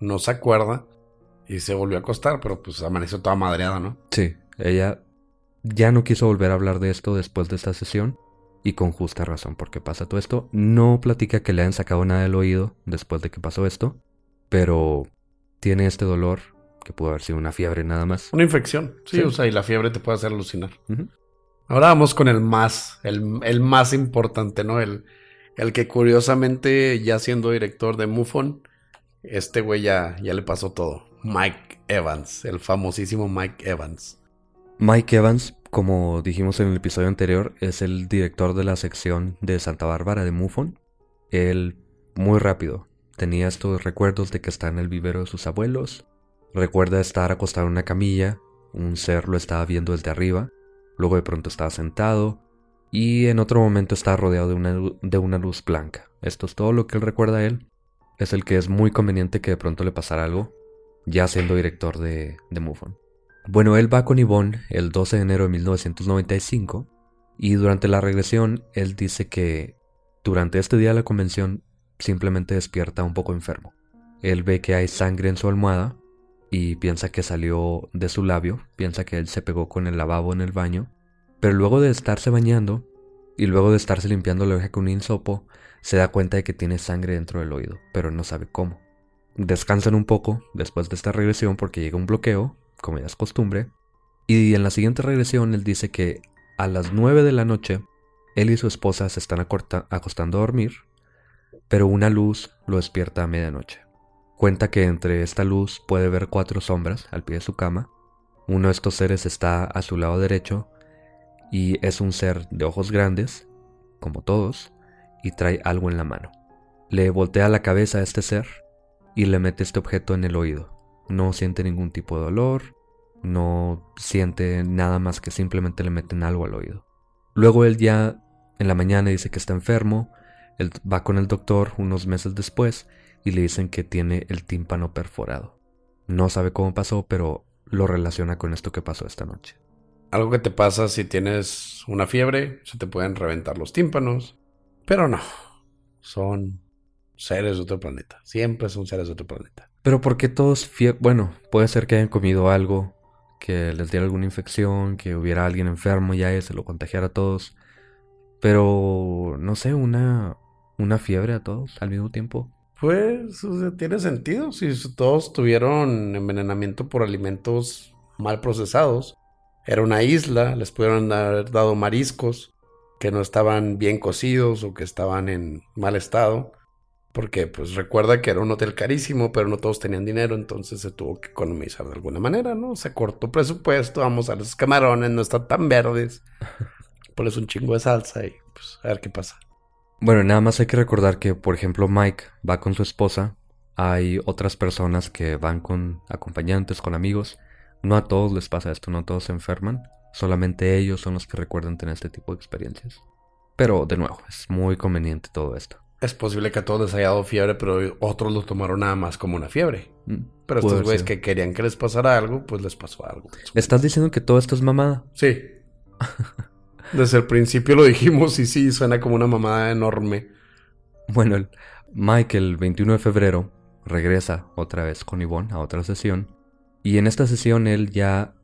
S2: No se acuerda. Y se volvió a acostar, pero pues amaneció toda madreada, ¿no?
S1: Sí, ella ya no quiso volver a hablar de esto después de esta sesión. Y con justa razón, porque pasa todo esto. No platica que le hayan sacado nada del oído después de que pasó esto. Pero tiene este dolor, que pudo haber sido una fiebre nada más.
S2: Una infección, sí, o sea, y la fiebre te puede hacer alucinar. Ahora vamos con el más, el, más importante, ¿no? El, el que curiosamente, ya siendo director de MUFON, este güey ya, ya le pasó todo. Mike Evans, el famosísimo Mike Evans.
S1: Mike Evans, como dijimos en el episodio anterior, es el director de la sección de Santa Bárbara de MUFON. Él, muy rápido, tenía estos recuerdos de que está en el vivero de sus abuelos. Recuerda estar acostado en una camilla, un ser lo estaba viendo desde arriba luego de pronto estaba sentado y en otro momento estaba rodeado de una, de una luz blanca. Esto es todo lo que él recuerda a él. Es el que es muy conveniente que de pronto le pasara algo, ya siendo director de, de MUFON. Bueno, él va con Yvonne el 12 de enero de 1995 y durante la regresión él dice que durante este día de la convención simplemente despierta un poco enfermo. Él ve que hay sangre en su almohada y piensa que salió de su labio, piensa que él se pegó con el lavabo en el baño, pero luego de estarse bañando y luego de estarse limpiando la oreja con un insopo, se da cuenta de que tiene sangre dentro del oído, pero no sabe cómo. Descansan un poco después de esta regresión porque llega un bloqueo, como ya es costumbre, y en la siguiente regresión él dice que a las 9 de la noche él y su esposa se están acostando a dormir, pero una luz lo despierta a medianoche. Cuenta que entre esta luz puede ver cuatro sombras al pie de su cama. Uno de estos seres está a su lado derecho y es un ser de ojos grandes, como todos, y trae algo en la mano. Le voltea la cabeza a este ser y le mete este objeto en el oído. No siente ningún tipo de dolor, no siente nada más que simplemente le meten algo al oído. Luego él ya en la mañana dice que está enfermo, él va con el doctor unos meses después y le dicen que tiene el tímpano perforado. No sabe cómo pasó, pero lo relaciona con esto que pasó esta noche.
S2: Algo que te pasa si tienes una fiebre, se te pueden reventar los tímpanos, pero no, son seres de otro planeta, siempre son seres de otro planeta.
S1: Pero ¿por qué todos? Bueno, puede ser que hayan comido algo, que les diera alguna infección, que hubiera alguien enfermo ya y se lo contagiara a todos. Pero, no sé, una, una fiebre a todos al mismo tiempo.
S2: Pues, o sea, tiene sentido. Si todos tuvieron envenenamiento por alimentos mal procesados, era una isla, les pudieron haber dado mariscos que no estaban bien cocidos o que estaban en mal estado. Porque, pues, recuerda que era un hotel carísimo, pero no todos tenían dinero, entonces se tuvo que economizar de alguna manera, ¿no? Se cortó presupuesto, vamos a los camarones, no están tan verdes. [laughs] Pones un chingo de salsa y, pues, a ver qué pasa.
S1: Bueno, nada más hay que recordar que, por ejemplo, Mike va con su esposa. Hay otras personas que van con acompañantes, con amigos. No a todos les pasa esto, no todos se enferman. Solamente ellos son los que recuerdan tener este tipo de experiencias. Pero, de nuevo, es muy conveniente todo esto.
S2: Es posible que a todos les haya dado fiebre, pero otros lo tomaron nada más como una fiebre.
S1: Mm,
S2: Pero estos güeyes que querían que les pasara algo, pues les pasó algo.
S1: ¿Estás diciendo que todo esto es mamada?
S2: Sí. [laughs] Desde el principio lo dijimos y sí, suena como una mamada enorme.
S1: Bueno, el Mike el 21 de febrero regresa otra vez con Yvonne a otra sesión. Y en esta sesión él ya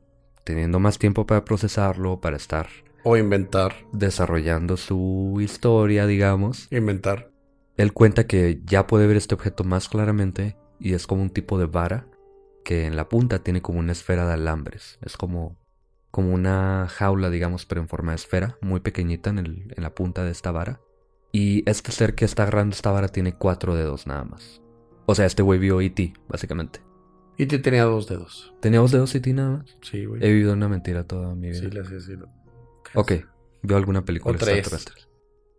S1: teniendo más tiempo para procesarlo, para estar
S2: O inventar.
S1: desarrollando su historia, digamos,
S2: Inventar.
S1: él cuenta que ya puede ver este objeto más claramente y es como un tipo de vara que en la punta tiene como una esfera de alambres. Es como, como una jaula, digamos, pero en forma de esfera, muy pequeñita en, el- en la punta de esta vara. Y este ser que está agarrando esta vara tiene cuatro dedos nada más. O sea, este güey vio E.T., básicamente.
S2: Te tenía dos dedos.
S1: ¿Tenía dos dedos E.T. nada más?
S2: Sí, güey.
S1: He vivido una mentira toda mi vida.
S2: Sí, le hacía así. lo-
S1: Ok, vio alguna película
S2: O tres.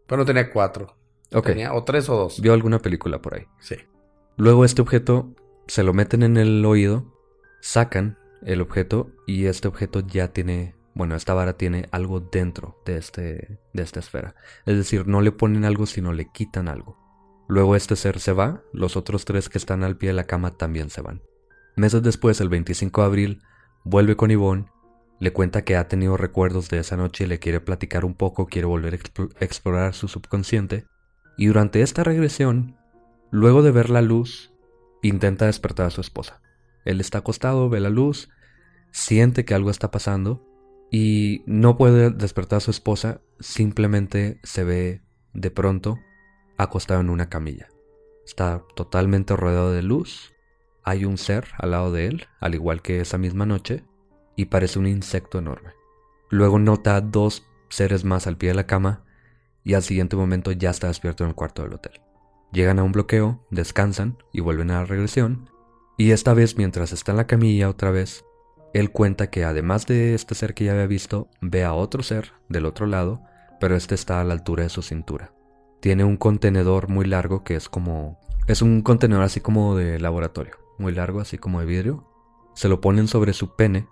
S2: Pero no tenía cuatro.
S1: Ok,
S2: Tenía o tres o dos.
S1: vio alguna película por ahí.
S2: Sí.
S1: Luego este objeto se lo meten en el oído, sacan el objeto y este objeto ya tiene, bueno, esta vara tiene algo dentro de, este, de esta esfera. Es decir, no le ponen algo, sino le quitan algo. Luego este ser se va, los otros tres que están al pie de la cama también se van. Meses después, el 25 de abril, vuelve con Yvonne, le cuenta que ha tenido recuerdos de esa noche y le quiere platicar un poco, quiere volver a explo- explorar su subconsciente. Y durante esta regresión, luego de ver la luz, intenta despertar a su esposa. Él está acostado, ve la luz, siente que algo está pasando y no puede despertar a su esposa, simplemente se ve de pronto acostado en una camilla. Está totalmente rodeado de luz, hay un ser al lado de él, al igual que esa misma noche, y parece un insecto enorme. Luego nota dos seres más al pie de la cama y al siguiente momento ya está despierto en el cuarto del hotel. Llegan a un bloqueo, descansan y vuelven a la regresión. Y esta vez, mientras está en la camilla otra vez, él cuenta que además de este ser que ya había visto, ve a otro ser del otro lado, pero este está a la altura de su cintura. Tiene un contenedor muy largo que es como... Es un contenedor así como de laboratorio, muy largo, así como de vidrio. Se lo ponen sobre su pene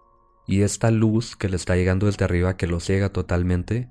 S1: y esta luz que le está llegando desde arriba, que lo ciega totalmente,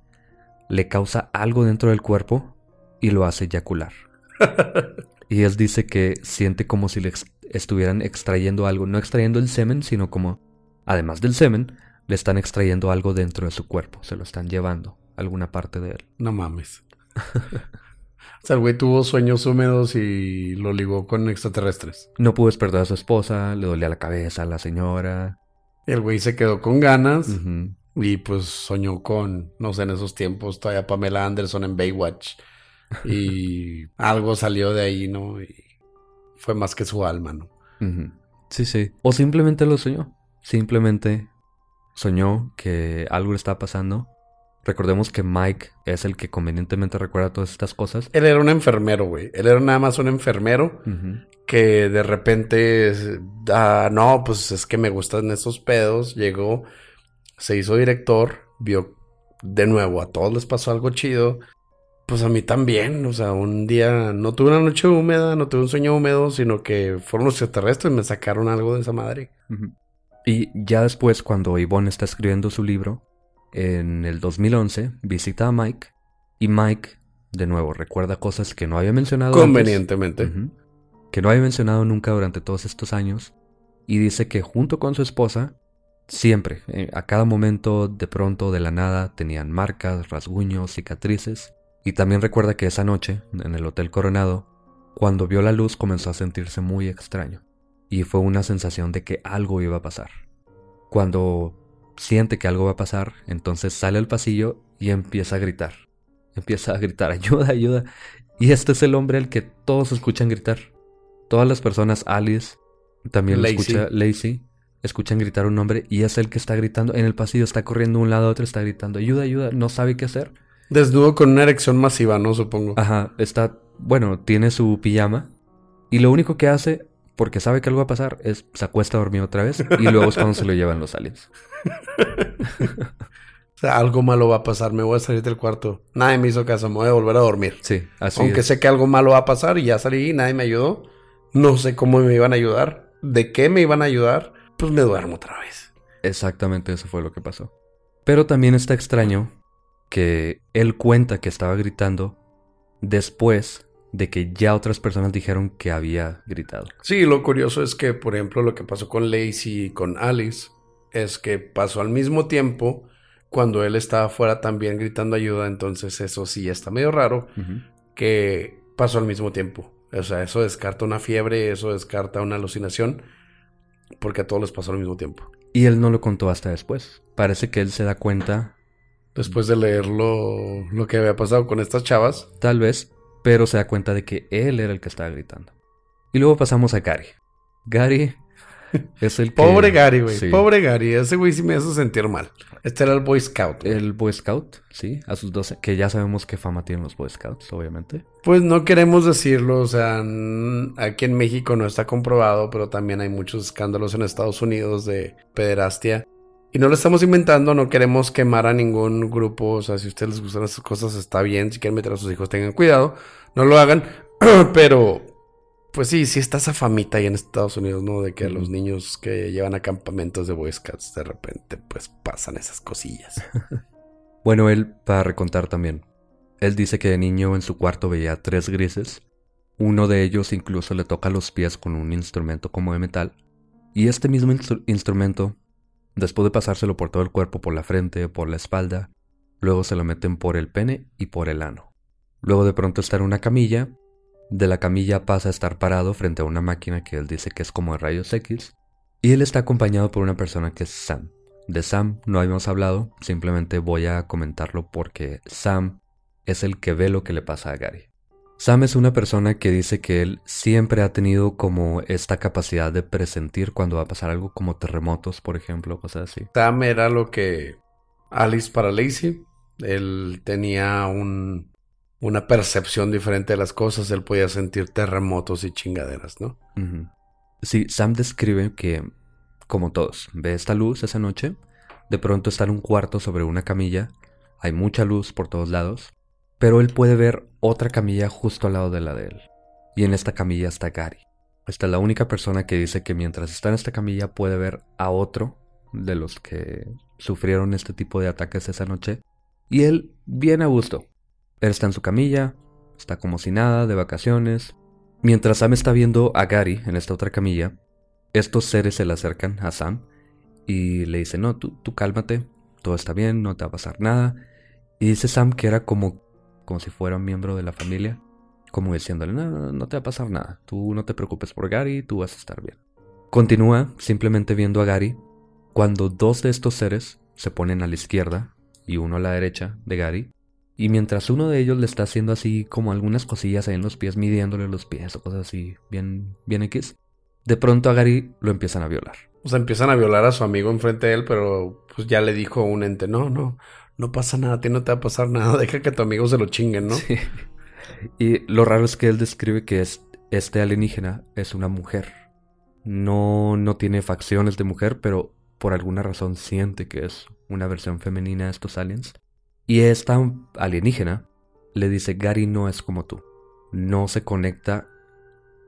S1: le causa algo dentro del cuerpo y lo hace eyacular. [laughs] Y él dice que siente como si le estuvieran extrayendo algo, no extrayendo el semen, sino como, además del semen, le están extrayendo algo dentro de su cuerpo, se lo están llevando, alguna parte de él.
S2: No mames. o sea, el güey tuvo sueños húmedos y lo ligó con extraterrestres.
S1: No pudo despertar a su esposa, le dolía la cabeza a la señora.
S2: El güey se quedó con ganas y pues soñó con, no sé, en esos tiempos todavía Pamela Anderson en Baywatch. Y [laughs] algo salió de ahí, ¿no? Y fue más que su alma, ¿no?
S1: Sí, sí. O simplemente lo soñó. Simplemente soñó que algo le estaba pasando. Recordemos que Mike es el que convenientemente recuerda todas estas cosas.
S2: Él era un enfermero, güey. Él era nada más un enfermero que de repente, ah, no, pues es que me gustan estos pedos. Llegó, se hizo director, vio de nuevo, a todos les pasó algo chido. Pues a mí también, o sea, un día no tuve una noche húmeda, no tuve un sueño húmedo, sino que fueron los extraterrestres y me sacaron algo de esa madre.
S1: Y ya después, cuando Yvonne está escribiendo su libro, en el 2011, visita a Mike y Mike, de nuevo, recuerda cosas que no había mencionado antes.
S2: Convenientemente.
S1: Ujú. Que no había mencionado nunca durante todos estos años. Y dice que junto con su esposa, siempre, eh, a cada momento, de pronto, de la nada, tenían marcas, rasguños, cicatrices. Y también recuerda que esa noche, en el Hotel Coronado, cuando vio la luz comenzó a sentirse muy extraño. Y fue una sensación de que algo iba a pasar. Cuando siente que algo va a pasar, entonces sale al pasillo y empieza a gritar. Empieza a gritar, ayuda, ayuda. Y este es el hombre al que todos escuchan gritar. Todas las personas, Alice, también lo
S2: Lacey.
S1: escucha Lacey, escuchan gritar un nombre y es el que está gritando en el pasillo, está corriendo de un lado a otro, está gritando, ayuda, ayuda, no sabe qué hacer.
S2: Desnudo con una erección masiva, ¿no? Supongo.
S1: Ajá, está, bueno, tiene su pijama y lo único que hace, porque sabe que algo va a pasar, es se acuesta a dormir otra vez y luego es cuando se lo llevan los aliens. [laughs]
S2: O sea, algo malo va a pasar. Me voy a salir del cuarto. Nadie me hizo caso. Me voy a volver a dormir.
S1: Sí, así
S2: Aunque
S1: es.
S2: sé que algo malo va a pasar y ya salí y nadie me ayudó. No sé cómo me iban a ayudar. ¿De qué me iban a ayudar? Pues me duermo otra vez.
S1: Exactamente eso fue lo que pasó. Pero también está extraño que él cuenta que estaba gritando después de que ya otras personas dijeron que había gritado.
S2: Sí, lo curioso es que, por ejemplo, lo que pasó con Lacey y con Alice es que pasó al mismo tiempo cuando él estaba afuera también gritando ayuda. Entonces, eso sí está medio raro que pasó al mismo tiempo. O sea, eso descarta una fiebre, eso descarta una alucinación, porque a todos les pasó al mismo tiempo.
S1: Y él no lo contó hasta después. Parece que él se da cuenta,
S2: Después de leer lo, lo que había pasado con estas chavas,
S1: tal vez, pero se da cuenta de que él era el que estaba gritando. Y luego pasamos a Gary. Gary [laughs] es el que...
S2: Pobre Gary, güey.
S1: Sí.
S2: Pobre Gary. Ese güey sí me hizo sentir mal. Este era el Boy Scout.
S1: El Boy Scout, sí, a sus 12, que ya sabemos qué fama tienen los Boy Scouts, obviamente.
S2: Pues no queremos decirlo. O sea, aquí en México no está comprobado, pero también hay muchos escándalos en Estados Unidos de pederastia. Y no lo estamos inventando, no queremos quemar a ningún grupo. O sea, si a ustedes les gustan esas cosas, está bien. Si quieren meter a sus hijos, tengan cuidado. No lo hagan. [clears throat] pero, pues sí, sí está esa famita ahí en Estados Unidos, ¿no? De que los niños que llevan a campamentos de Boy Scouts, de repente, pues pasan esas cosillas. [laughs]
S1: Bueno, él, para recontar también, él dice que de niño en su cuarto veía tres grises. Uno de ellos incluso le toca los pies con un instrumento como de metal. Y este mismo instru- instrumento, después de pasárselo por todo el cuerpo, por la frente, por la espalda, luego se lo meten por el pene y por el ano. Luego de pronto está en una camilla. De la camilla pasa a estar parado frente a una máquina que él dice que es como de rayos X. Y él está acompañado por una persona que es Sam. De Sam no habíamos hablado, simplemente voy a comentarlo porque Sam es el que ve lo que le pasa a Gary. Sam es una persona que dice que él siempre ha tenido como esta capacidad de presentir cuando va a pasar algo como terremotos, por ejemplo, cosas así.
S2: Sam era lo que Alice para Lacey. Él tenía un, una percepción diferente de las cosas. Él podía sentir terremotos y chingaderas, ¿no?
S1: Sí, Sam describe que, como todos, ve esta luz esa noche, de pronto está en un cuarto sobre una camilla, hay mucha luz por todos lados, pero él puede ver otra camilla justo al lado de la de él. Y en esta camilla está Gary. Esta es la única persona que dice que mientras está en esta camilla puede ver a otro de los que sufrieron este tipo de ataques esa noche. Y él viene a gusto. Él está en su camilla, está como si nada, de vacaciones, Mientras Sam está viendo a Gary en esta otra camilla, estos seres se le acercan a Sam y le dicen, no, tú, tú cálmate, todo está bien, no te va a pasar nada. Y dice Sam que era como, como si fuera un miembro de la familia, como diciéndole, no, no, te va a pasar nada, tú no te preocupes por Gary, tú vas a estar bien. Continúa simplemente viendo a Gary cuando dos de estos seres se ponen a la izquierda y uno a la derecha de Gary y mientras uno de ellos le está haciendo así como algunas cosillas ahí en los pies, midiéndole los pies o cosas así, bien, bien X, de pronto a Gary lo empiezan a violar.
S2: O sea, empiezan a violar a su amigo enfrente de él, pero pues ya le dijo un ente, no, no, no pasa nada, a ti no te va a pasar nada, [laughs] deja que tu amigo se lo chinguen, ¿no?
S1: Sí. Y lo raro es que él describe que es, este alienígena es una mujer. No, no tiene facciones de mujer, pero por alguna razón siente que es una versión femenina de estos aliens. Y esta alienígena le dice, Gary no es como tú. No se conecta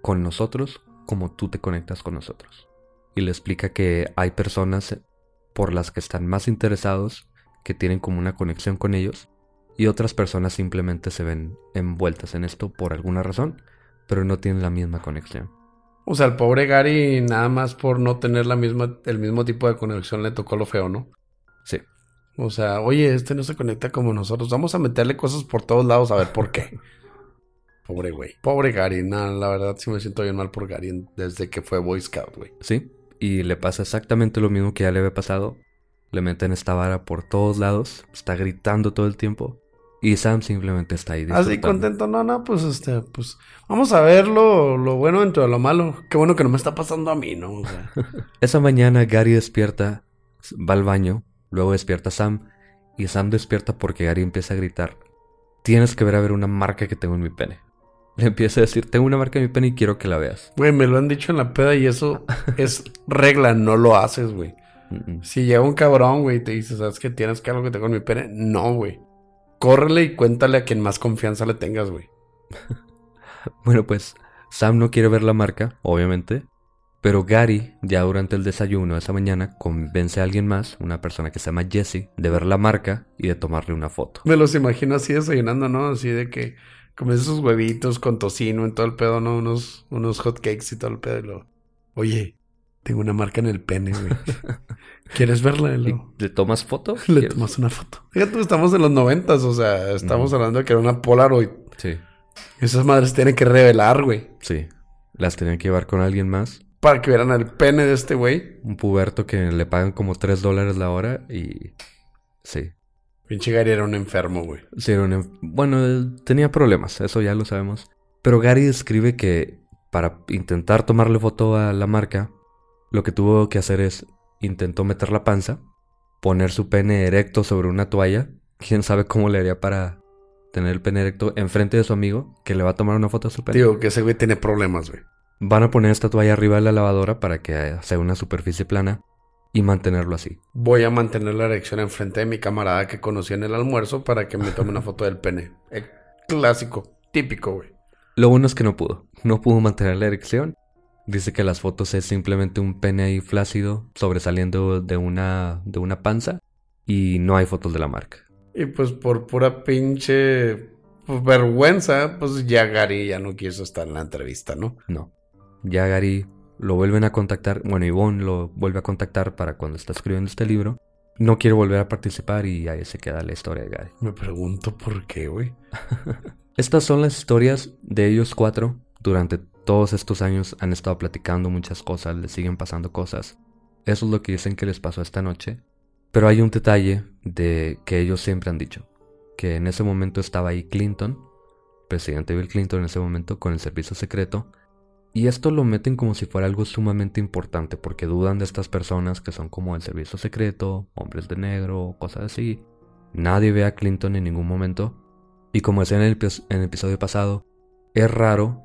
S1: con nosotros como tú te conectas con nosotros. Y le explica que hay personas por las que están más interesados, que tienen como una conexión con ellos, y otras personas simplemente se ven envueltas en esto por alguna razón, pero no tienen la misma conexión.
S2: O sea, el pobre Gary, nada más por no tener la misma, el mismo tipo de conexión, le tocó lo feo, ¿no?
S1: Sí.
S2: O sea, oye, este no se conecta como nosotros. Vamos a meterle cosas por todos lados a ver por qué. [laughs] Pobre güey. Pobre Gary. Nada, la verdad sí me siento bien mal por Gary desde que fue Boy Scout, güey.
S1: Sí, y le pasa exactamente lo mismo que ya le había pasado. Le meten esta vara por todos lados, está gritando todo el tiempo. Y Sam simplemente está ahí.
S2: Así contento, no, no, pues este, pues vamos a ver lo, lo bueno dentro de lo malo. Qué bueno que no me está pasando a mí, ¿no? O sea, [laughs]
S1: Esa mañana Gary despierta, va al baño, luego despierta Sam y Sam despierta porque Gary empieza a gritar, tienes que ver a ver una marca que tengo en mi pene. Le empieza a decir, tengo una marca en mi pene y quiero que la veas.
S2: güey, me lo han dicho en la peda y eso es regla, no lo haces, güey. Si llega un cabrón, güey, y te dice, ¿sabes qué tienes que algo que tengo en mi pene? No, güey. Córrele y cuéntale a quien más confianza le tengas, güey. [laughs]
S1: Bueno, pues Sam no quiere ver la marca, obviamente, pero Gary, ya durante el desayuno de esa mañana, convence a alguien más, una persona que se llama Jesse, de ver la marca y de tomarle una foto.
S2: Me los imagino así desayunando, ¿no? Así de que comes esos huevitos con tocino en todo el pedo, ¿no? Unos, unos hot cakes y todo el pedo. Y lo, Oye, tengo una marca en el pene, güey. ¿Quieres verla? Y
S1: ¿Y
S2: lo-
S1: ¿Le tomas foto? [laughs]
S2: Le
S1: ¿Quieres?
S2: tomas una foto. Fíjate, estamos en los noventas, o sea, estamos hablando de que era una Polaroid.
S1: Sí,
S2: Esas madres tienen que revelar, güey.
S1: sí. Las tenían que llevar con alguien más.
S2: Para que vieran el pene de este güey.
S1: Un puberto que le pagan como 3 dólares la hora y... Sí.
S2: Pinche Gary era un enfermo, güey.
S1: Sí, era un enf- Bueno, tenía problemas, eso ya lo sabemos. Pero Gary describe que para intentar tomarle foto a la marca, lo que tuvo que hacer es intentó meter la panza, poner su pene erecto sobre una toalla. Quién sabe cómo le haría para tener el pene erecto enfrente de su amigo que le va a tomar una foto a su pene.
S2: Digo que ese güey tiene problemas, güey.
S1: Van a poner esta toalla arriba de la lavadora para que sea una superficie plana y mantenerlo así.
S2: Voy a mantener la erección enfrente de mi camarada que conocí en el almuerzo para que me tome una foto del pene. Clásico, típico, güey.
S1: Lo bueno es que no pudo. No pudo mantener la erección. Dice que las fotos es simplemente un pene ahí flácido sobresaliendo de una, de una panza y no hay fotos de la marca.
S2: Y pues por pura pinche pues, vergüenza, pues ya Gary ya no quiso estar en la entrevista, ¿no?
S1: No. Ya Gary lo vuelven a contactar. Bueno, Ivonne lo vuelve a contactar para cuando está escribiendo este libro. No quiere volver a participar y ahí se queda la historia de Gary.
S2: Me pregunto por qué, güey. [laughs]
S1: Estas son las historias de ellos cuatro. Durante todos estos años han estado platicando muchas cosas, les siguen pasando cosas. Eso es lo que dicen que les pasó esta noche. Pero hay un detalle de que ellos siempre han dicho. Que en ese momento estaba ahí Clinton, presidente Bill Clinton en ese momento, con el servicio secreto. Y esto lo meten como si fuera algo sumamente importante, porque dudan de estas personas que son como el servicio secreto, hombres de negro, cosas así. Nadie ve a Clinton en ningún momento. Y como decía en el, epi- en el episodio pasado, es raro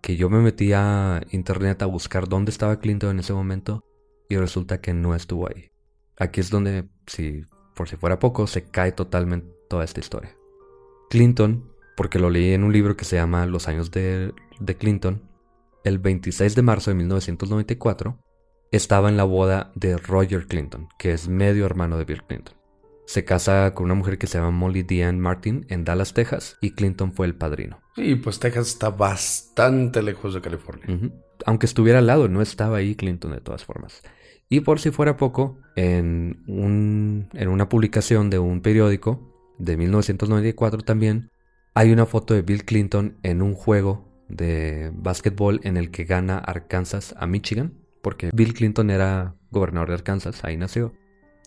S1: que yo me metí a internet a buscar dónde estaba Clinton en ese momento y resulta que no estuvo ahí. Aquí es donde, si por si fuera poco, se cae totalmente toda esta historia. Clinton, porque lo leí en un libro que se llama Los años de, de Clinton, el 26 de marzo de 1994, estaba en la boda de Roger Clinton, que es medio hermano de Bill Clinton. Se casa con una mujer que se llama Molly Diane Martin en Dallas, Texas, y Clinton fue el padrino.
S2: Sí, pues Texas está bastante lejos de California.
S1: Aunque estuviera al lado, no estaba ahí Clinton de todas formas. Y por si fuera poco, en, un- en una publicación de un periódico de 1994 también, hay una foto de Bill Clinton en un juego de básquetbol en el que gana Arkansas a Michigan, porque Bill Clinton era gobernador de Arkansas, ahí nació,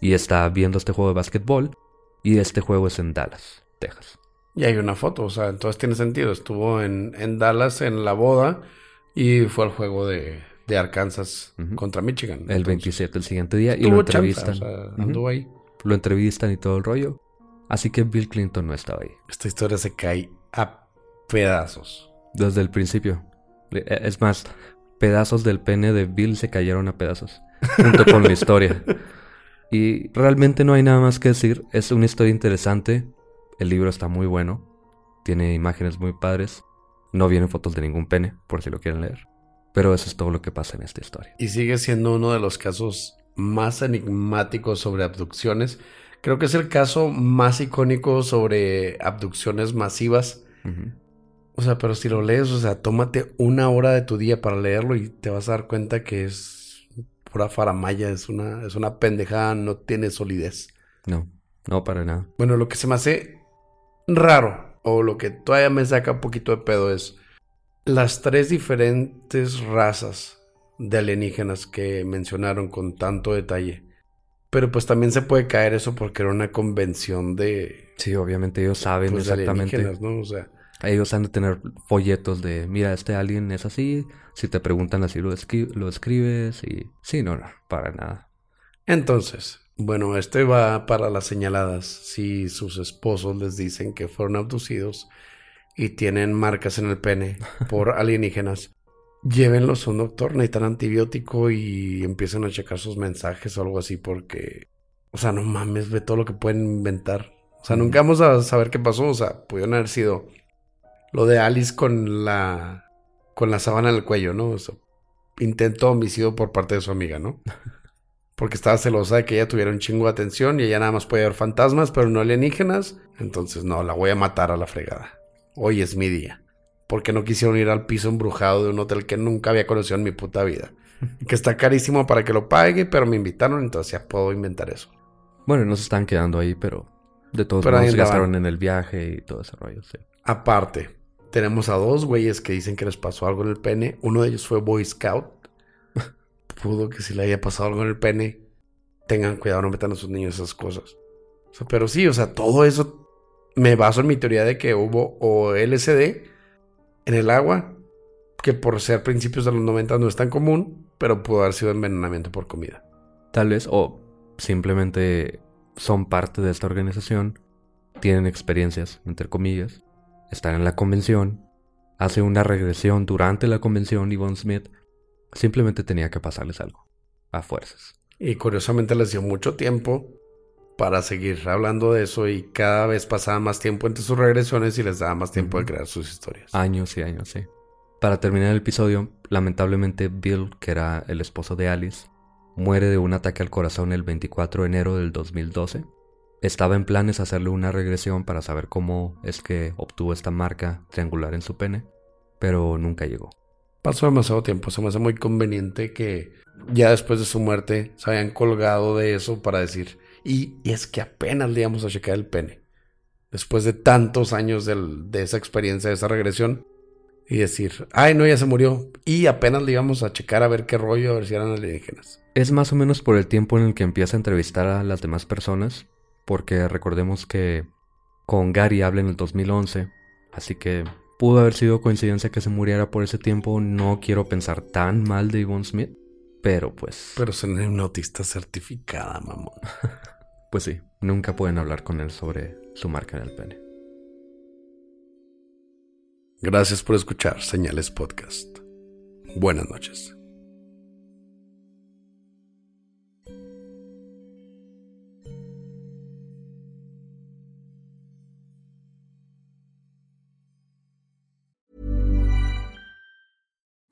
S1: y está viendo este juego de básquetbol, y este juego es en Dallas, Texas.
S2: Y hay una foto, o sea, entonces tiene sentido. Estuvo en, en Dallas en la boda y fue al juego de, de Arkansas contra Michigan.
S1: El
S2: Entonces,
S1: 27 el siguiente día, y lo entrevistan.
S2: o sea,
S1: Ujú.
S2: anduvo ahí.
S1: lo entrevistan y todo el rollo. Así que Bill Clinton no estaba ahí.
S2: Esta historia se cae a pedazos.
S1: Desde el principio. Le- e- Es más, pedazos del pene de Bill se cayeron a pedazos. Junto con la historia. [laughs] Y realmente no hay nada más que decir. Es una historia interesante. El libro está muy bueno. Tiene imágenes muy padres. No vienen fotos de ningún pene, por si lo quieren leer. Pero eso es todo lo que pasa en esta historia.
S2: Y sigue siendo uno de los casos más enigmáticos sobre abducciones. Creo que es el caso más icónico sobre abducciones masivas. O sea, pero si lo lees, o sea, tómate una hora de tu día para leerlo y te vas a dar cuenta que es pura faramaya, es una, es una pendejada, no tiene solidez.
S1: No, no para nada.
S2: Bueno, lo que se me hace raro, o lo que todavía me saca un poquito de pedo es las tres diferentes razas de alienígenas que mencionaron con tanto detalle. Pero pues también se puede caer eso porque era una convención de,
S1: Sí, obviamente ellos saben
S2: pues,
S1: exactamente.
S2: alienígenas, ¿no? O sea,
S1: Ellos han de tener folletos de, mira, este alien es así. Si te preguntan así, lo, escri- lo escribes y... Sí, no, no, para nada.
S2: Entonces, bueno, este va para las señaladas. Si sus esposos les dicen que fueron abducidos y tienen marcas en el pene [laughs] por alienígenas, llévenlos a un doctor, necesitan antibiótico y empiezan a checar sus mensajes o algo así porque, o sea, no mames, ve todo lo que pueden inventar. O sea, nunca vamos a saber qué pasó. O sea, pudieron haber sido lo de Alice con la con la sábana en el cuello, ¿no? O sea, intento homicidio por parte de su amiga, ¿no? [laughs] Porque estaba celosa de que ella tuviera un chingo de atención y ella nada más podía ver fantasmas, pero no alienígenas. Entonces, no, la voy a matar a la fregada. Hoy es mi día. Porque no quisieron ir al piso embrujado de un hotel que nunca había conocido en mi puta vida. [laughs] Que está carísimo para que lo pague, pero me invitaron, entonces ya puedo inventar eso.
S1: Bueno, no se están quedando ahí, pero... De todos
S2: Pero
S1: modos
S2: andaban.
S1: gastaron en el viaje y todo ese rollo, sí.
S2: Aparte, tenemos a dos güeyes que dicen que les pasó algo en el pene. Uno de ellos fue Boy Scout. [laughs] Pudo que si le haya pasado algo en el pene, tengan cuidado, no metan a sus niños esas cosas. O sea, pero sí, o sea, todo eso me baso en mi teoría de que hubo o LSD en el agua, que por ser principios de los 90 no es tan común, pero pudo haber sido envenenamiento por comida.
S1: Tal vez, o simplemente son parte de esta organización, tienen experiencias, entre comillas, están en la convención, hace una regresión durante la convención y Von Smith simplemente tenía que pasarles algo, a fuerzas.
S2: Y curiosamente les dio mucho tiempo para seguir hablando de eso y cada vez pasaba más tiempo entre sus regresiones y les daba más tiempo de
S1: Ujú.
S2: crear sus historias.
S1: Años y años, sí. Para terminar el episodio, lamentablemente Bill, que era el esposo de Alice, muere de un ataque al corazón el 24 de enero del 2012. Estaba en planes hacerle una regresión para saber cómo es que obtuvo esta marca triangular en su pene, pero nunca llegó.
S2: Pasó demasiado tiempo, se me hace muy conveniente que ya después de su muerte se hayan colgado de eso para decir, y, y es que apenas le íbamos a checar el pene. Después de tantos años del- de esa experiencia, de esa regresión, y decir, ay, no, ya se murió. Y apenas le íbamos a checar a ver qué rollo, a ver si eran alienígenas.
S1: Es más o menos por el tiempo en el que empieza a entrevistar a las demás personas, porque recordemos que con Gary habla en el 2011, así que pudo haber sido coincidencia que se muriera por ese tiempo, no quiero pensar tan mal de Yvonne Smith, pero pues,
S2: Pero ser una hipnotista certificada, mamón. [laughs]
S1: pues sí, nunca pueden hablar con él sobre su marca en el pene.
S2: Gracias por escuchar Señales Podcast. Buenas noches.